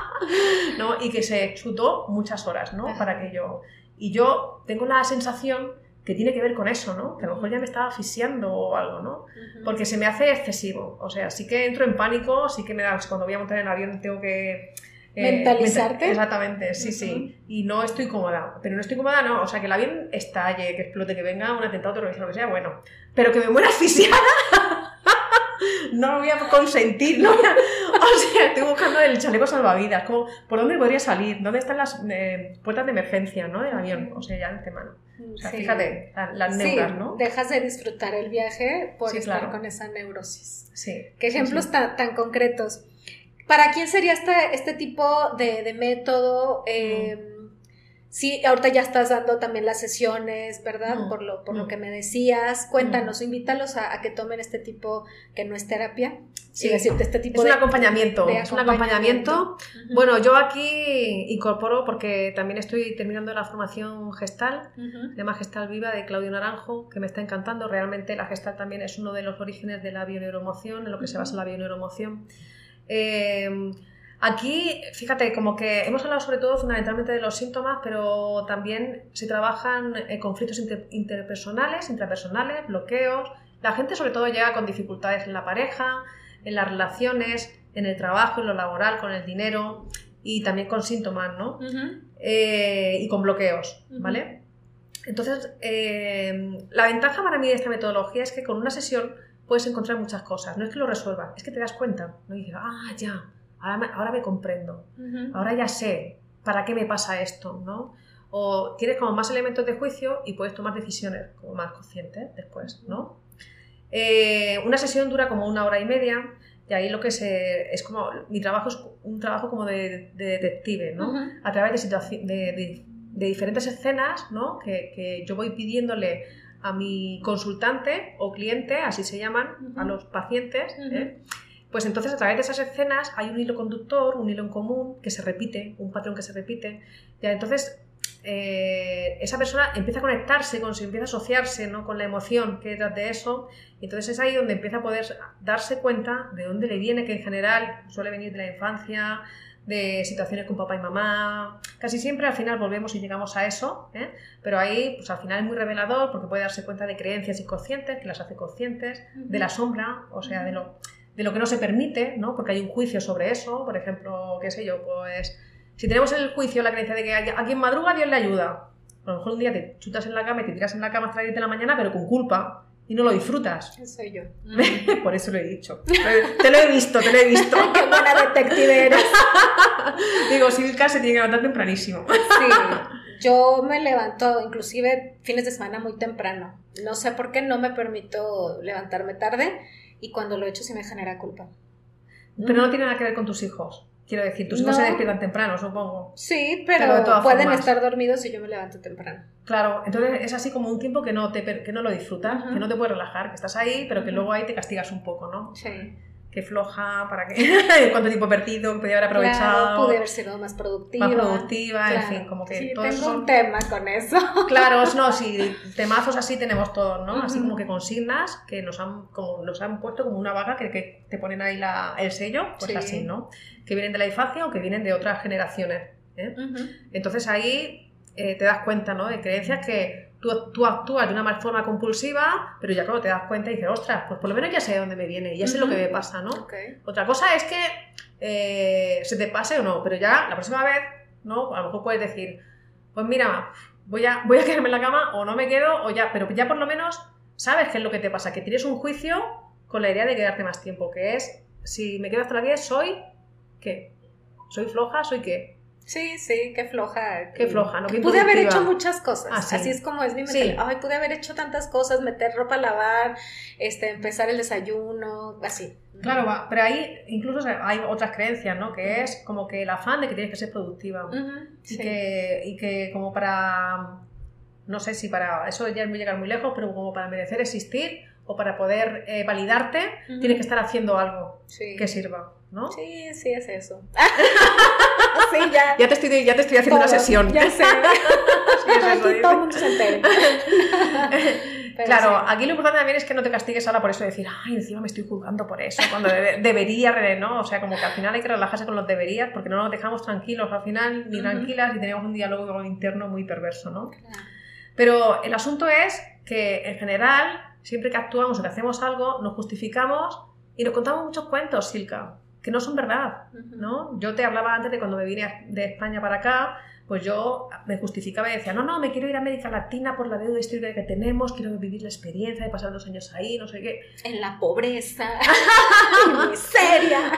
¿no? y que se chutó muchas horas, ¿no? Para que yo... Y yo tengo la sensación que tiene que ver con eso, ¿no? Que a lo mejor ya me estaba asfixiando o algo, ¿no? Porque se me hace excesivo, o sea, sí que entro en pánico, sí que me da, cuando voy a montar en el avión tengo que eh, mentalizarte. exactamente, sí, sí. Y no estoy cómoda. Pero no estoy cómoda, no. O sea, que el avión estalle, que explote, que venga un atentado terrorista, lo que sea, bueno. Pero que me muera asfixiada. no lo voy a consentir, ¿no? o sea, estoy buscando el chaleco salvavidas, como, ¿por dónde podría salir? ¿Dónde están las eh, puertas de emergencia, ¿no? Del avión, o sea, ya de antemano. O sea, fíjate, las neuras, ¿no? dejas de disfrutar el viaje por estar con esa neurosis. Sí. ¿Qué ejemplos tan, tan concretos? ¿Para quién sería este, este tipo de, método? Eh, sí, ahorita ya estás dando también las sesiones, ¿verdad? Por, lo, por lo que me decías. Cuéntanos, invítalos a, que tomen este tipo, que no es terapia. Sí, decirte, este tipo es un acompañamiento. es un acompañamiento. Bueno, yo aquí incorporo, porque también estoy terminando la formación gestal, de se llama Gestal Viva de Claudio Naranjo, que me está encantando. Realmente la gestal también es uno de los orígenes de la bioneuromoción, en lo que se basa la bioneuromoción. Em, aquí, fíjate, como que hemos hablado sobre todo fundamentalmente de los síntomas, pero también se trabajan eh, conflictos interpersonales, intrapersonales, bloqueos. La gente sobre todo llega con dificultades en la pareja, en las relaciones, en el trabajo, en lo laboral, con el dinero y también con síntomas, ¿no? Eh, y con bloqueos, ¿vale? Entonces, em, la ventaja para mí de esta metodología es que con una sesión puedes encontrar muchas cosas. No es que lo resuelvas, es que te das cuenta. No dices, ah, ya, ahora me, comprendo, ahora ya sé para qué me pasa esto, ¿no? O tienes como más elementos de juicio y puedes tomar decisiones como más conscientes después, ¿no? Eh, una sesión dura como una hora y media y ahí lo que se, es como, mi trabajo es un trabajo como de, detective, ¿no? A través de, de, de, diferentes escenas, ¿no? Que, que yo voy pidiéndole a mi consultante o cliente, así se llaman, a los pacientes, ¿eh? pues entonces a través de esas escenas hay un hilo conductor, un hilo en común que se repite, un patrón que se repite. Ya, entonces eh, esa persona empieza a conectarse, con, empieza a asociarse ¿no? con la emoción que detrás de eso, y entonces es ahí donde empieza a poder darse cuenta de dónde le viene, que en general suele venir de la infancia, de situaciones con papá y mamá. Casi siempre al final volvemos y llegamos a eso, ¿eh? pero ahí pues al final es muy revelador porque puede darse cuenta de creencias inconscientes que las hace conscientes, de la sombra, o sea, de lo, de lo que no se permite, ¿no? Porque hay un juicio sobre eso, por ejemplo, qué sé yo, pues si tenemos el juicio la creencia de que a quien madruga Dios le ayuda, a lo mejor un día te chutas en la cama y te tiras en la cama hasta las 10 de la mañana, pero con culpa, y no lo disfrutas. Soy yo. Por eso lo he dicho. te lo he visto, te lo he visto. Qué buena detective eres. Digo, Silka se tiene que levantar tempranísimo. Sí. Yo me levanto, inclusive fines de semana muy temprano. No sé por qué no me permito levantarme tarde y cuando lo he hecho sí me genera culpa. Pero no tiene nada que ver con tus hijos. Quiero decir, tus hijos se despiertan temprano, supongo. Sí, pero, pueden estar dormidos si yo me levanto temprano. Claro, entonces es así como un tiempo que no, te, que no lo disfrutas, que no te puedes relajar, que estás ahí, pero que luego ahí te castigas un poco, ¿no? Sí floja, para qué, cuánto tiempo perdido, que podía haber aprovechado. Claro, pude haber sido más productiva. Más productiva, en fin, como que sí, tengo un tema con eso. Claro, no, sí, temazos así tenemos todos, ¿no? Así como que consignas que nos han, como, nos han puesto como una vaga que, que te ponen ahí la, el sello, pues así, ¿no? Que vienen de la infancia o que vienen de otras generaciones. ¿eh? Entonces ahí eh, te das cuenta, ¿no? De creencias que tú, actúas de una forma compulsiva, pero ya cuando te das cuenta y dices, ostras, pues por lo menos ya sé de dónde me viene, ya sé lo que me pasa, ¿no? Otra cosa es que eh, se te pase o no, pero ya la próxima vez, ¿no? A lo mejor puedes decir, pues mira, voy a, voy a quedarme en la cama o no me quedo, o ya, pero ya por lo menos sabes qué es lo que te pasa, que tienes un juicio con la idea de quedarte más tiempo, que es, si me quedo hasta las 10, soy, ¿qué? ¿Soy floja? ¿Soy qué? Sí, sí, qué floja. Qué floja, ¿no? pude haber hecho muchas cosas. Ah, Así es como es mi mente. Ay, pude haber hecho tantas cosas, meter ropa a lavar, este, empezar el desayuno, así. Claro, pero ahí incluso hay otras creencias, ¿no? Que es como que el afán de que tienes que ser productiva. y, que, y que como para, no sé si para, eso ya es llegar muy lejos, pero como para merecer existir o para poder eh, validarte, tienes que estar haciendo algo que sirva, ¿no? Sí, sí, es eso. sí, ya. Ya te estoy, ya te estoy haciendo una sesión. Ya sé. aquí todo mundo se claro, aquí lo importante también es que no te castigues ahora por eso de decir, ay, encima me estoy juzgando por eso, cuando debería, ¿no? O sea, como que al final hay que relajarse con los deberías porque no nos dejamos tranquilos al final, ni tranquilas, y tenemos un diálogo interno muy perverso, ¿no? Pero el asunto es que en general, siempre que actuamos o que hacemos algo, nos justificamos y nos contamos muchos cuentos, Silka que no son verdad, ¿no? Yo te hablaba antes de cuando me vine de España para acá, pues yo me justificaba y decía, no, no, me quiero ir a América Latina por la deuda histórica que tenemos, quiero vivir la experiencia de pasar dos años ahí, no sé qué. En la pobreza, miseria.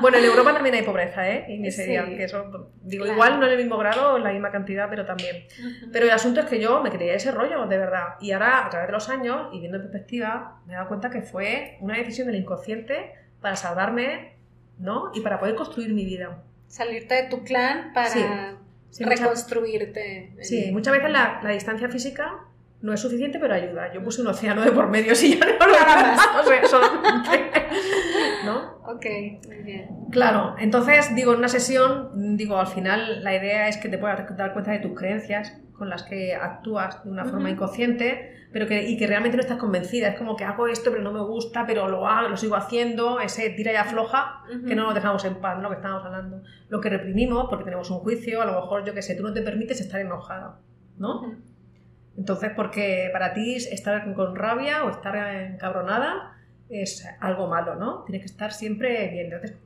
bueno, en Europa también hay pobreza, ¿eh? Y miseria, que eso, digo, igual no en el mismo grado, en la misma cantidad, pero también. Pero el asunto es que yo me creía ese rollo, de verdad. Y ahora, a través de los años, y viendo en perspectiva, me he dado cuenta que fue una decisión del inconsciente para salvarme ¿no? Y para poder construir mi vida. Salirte de tu clan para reconstruirte. sí, muchas veces la, la, distancia física no es suficiente, pero ayuda. Yo puse un océano de por medio si ya no lo más. ¿No? Ok, muy bien. Claro, entonces, digo, en una sesión, digo, al final la idea es que te puedas dar cuenta de tus creencias con las que actúas de una forma inconsciente pero que, y que realmente no estás convencida. Es como que hago esto, pero no me gusta, pero lo hago, lo sigo haciendo, ese tira y afloja, que no nos dejamos en paz, ¿no? Que estamos hablando. Lo que reprimimos, porque tenemos un juicio, a lo mejor, yo qué sé, tú no te permites estar enojada, ¿no? Entonces, porque para ti estar con rabia o estar encabronada es algo malo, ¿no? Tienes que estar siempre bien. Entonces,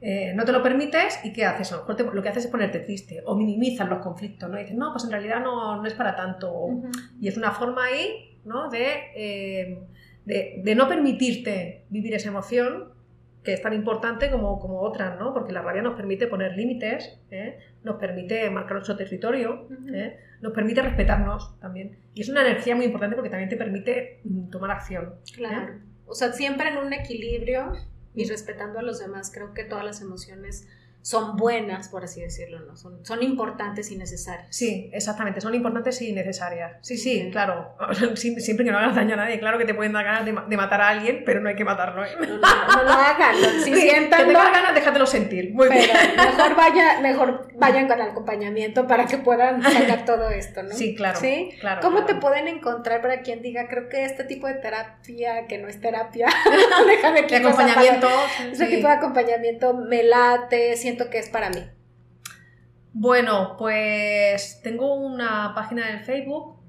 eh, no te lo permites y ¿qué haces? lo que haces es ponerte triste o minimizas los conflictos, ¿no? Y dices, no, pues en realidad no, no es para tanto. Y es una forma ahí, ¿no? Eh, de, de, no permitirte vivir esa emoción que es tan importante como, como otras, ¿no? Porque la rabia nos permite poner límites, ¿eh? nos permite marcar nuestro territorio, nos permite respetarnos también. Y es una energía muy importante porque también te permite mm, tomar acción. Claro. O sea, siempre en un equilibrio y respetando a los demás, creo que todas las emociones son buenas, por así decirlo, ¿no? Son, son importantes y necesarias. Sí, exactamente, son importantes y necesarias. Sí, sí, claro. Siempre que no hagas daño a nadie, claro que te pueden dar ganas de, matar a alguien, pero no hay que matarlo. ¿eh? No, lo hagan, si sientan. Que tengas ganas, déjatelo sentir. Muy bien. Mejor, vaya, mejor vayan con acompañamiento para que puedan sacar todo esto, ¿no? Sí, claro. ¿Sí? claro ¿Cómo te pueden encontrar para quien diga, creo que este tipo de terapia, que no es terapia, déjame De acompañamiento. Este tipo de acompañamiento me late, que es para mí? Bueno, pues tengo una página en Facebook.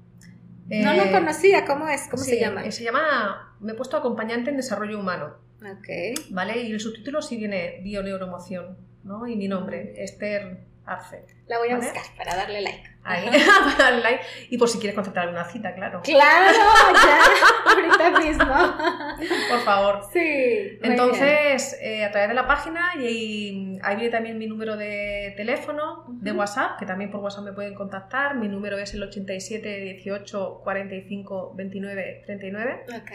no lo eh, conocía, ¿cómo es? ¿Cómo se llama? Se llama, me he puesto acompañante en desarrollo humano. Ok. ¿vale? Y el subtítulo sí viene Bioneuromoción, ¿no? Y mi nombre, Esther Arce. La voy a ¿Vale? buscar para darle like. Ahí, para darle like. Y por si quieres concertar alguna cita, claro. Claro, ya, ahorita mismo. Por favor. Sí. Entonces, eh, a través de la página, y ahí, ahí viene también mi número de teléfono, de. WhatsApp, que también por WhatsApp me pueden contactar. Mi número es el 87 18 45 29 39. Ok.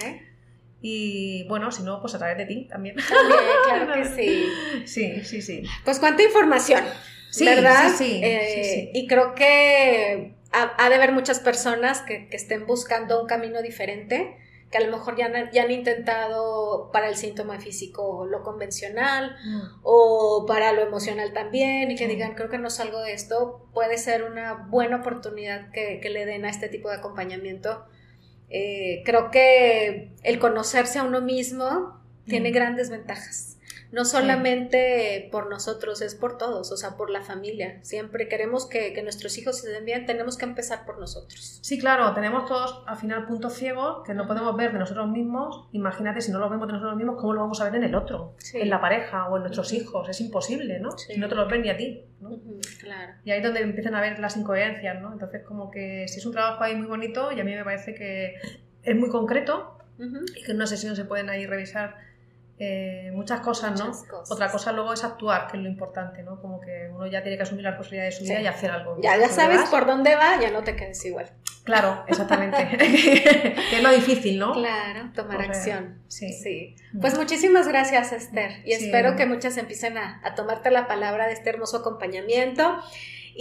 Y bueno, si no, pues a través de ti también. También, claro que sí. Sí, sí, sí. Pues cuánta información, Sí, ¿verdad? sí, sí, Eh, sí. Y creo que ha, ha de haber muchas personas que, que estén buscando un camino diferente, que a lo mejor ya han, ya han intentado para el síntoma físico lo convencional o para lo emocional también y que digan, creo que no salgo de esto, puede ser una buena oportunidad que, que le den a este tipo de acompañamiento. Eh, creo que el conocerse a uno mismo tiene Mm. grandes ventajas. No solamente por nosotros, es por todos, o sea, por la familia. Siempre queremos que, que nuestros hijos se den bien, tenemos que empezar por nosotros. Sí, claro, tenemos todos al final puntos ciegos que no podemos ver de nosotros mismos. Imagínate, si no lo vemos de nosotros mismos, ¿cómo lo vamos a ver en el otro? Sí. En la pareja o en nuestros hijos. Es imposible, ¿no? Sí. Si no te los ven ni a ti. ¿no? Claro. Y ahí es donde empiezan a ver las incoherencias, ¿no? Entonces, como que si es un trabajo ahí muy bonito y a mí me parece que es muy concreto y que en una sesión se pueden ahí revisar eh, muchas cosas, ¿no? Muchas cosas. Otra cosa luego es actuar, que es lo importante, ¿no? Como que uno ya tiene que asumir la responsabilidad de su vida Sí. y hacer algo. Ya, ya ¿Sobre sabes vas? por dónde va, ya no te quedes igual. Claro, exactamente. que es lo difícil, ¿no? Claro, tomar O sea, acción. sí. Sí. Pues muchísimas gracias, Esther. Y Sí. espero que muchas empiecen a, a tomarte la palabra de este hermoso acompañamiento.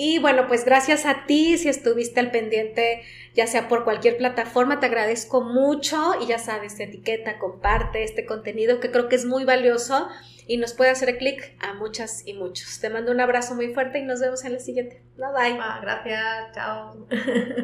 Y bueno, pues gracias a ti si estuviste al pendiente, ya sea por cualquier plataforma, te agradezco mucho y ya sabes, etiqueta, comparte este contenido que creo que es muy valioso y nos puede hacer clic a muchas y muchos. Te mando un abrazo muy fuerte y nos vemos en la siguiente. Bye bye. Ah, gracias, chao.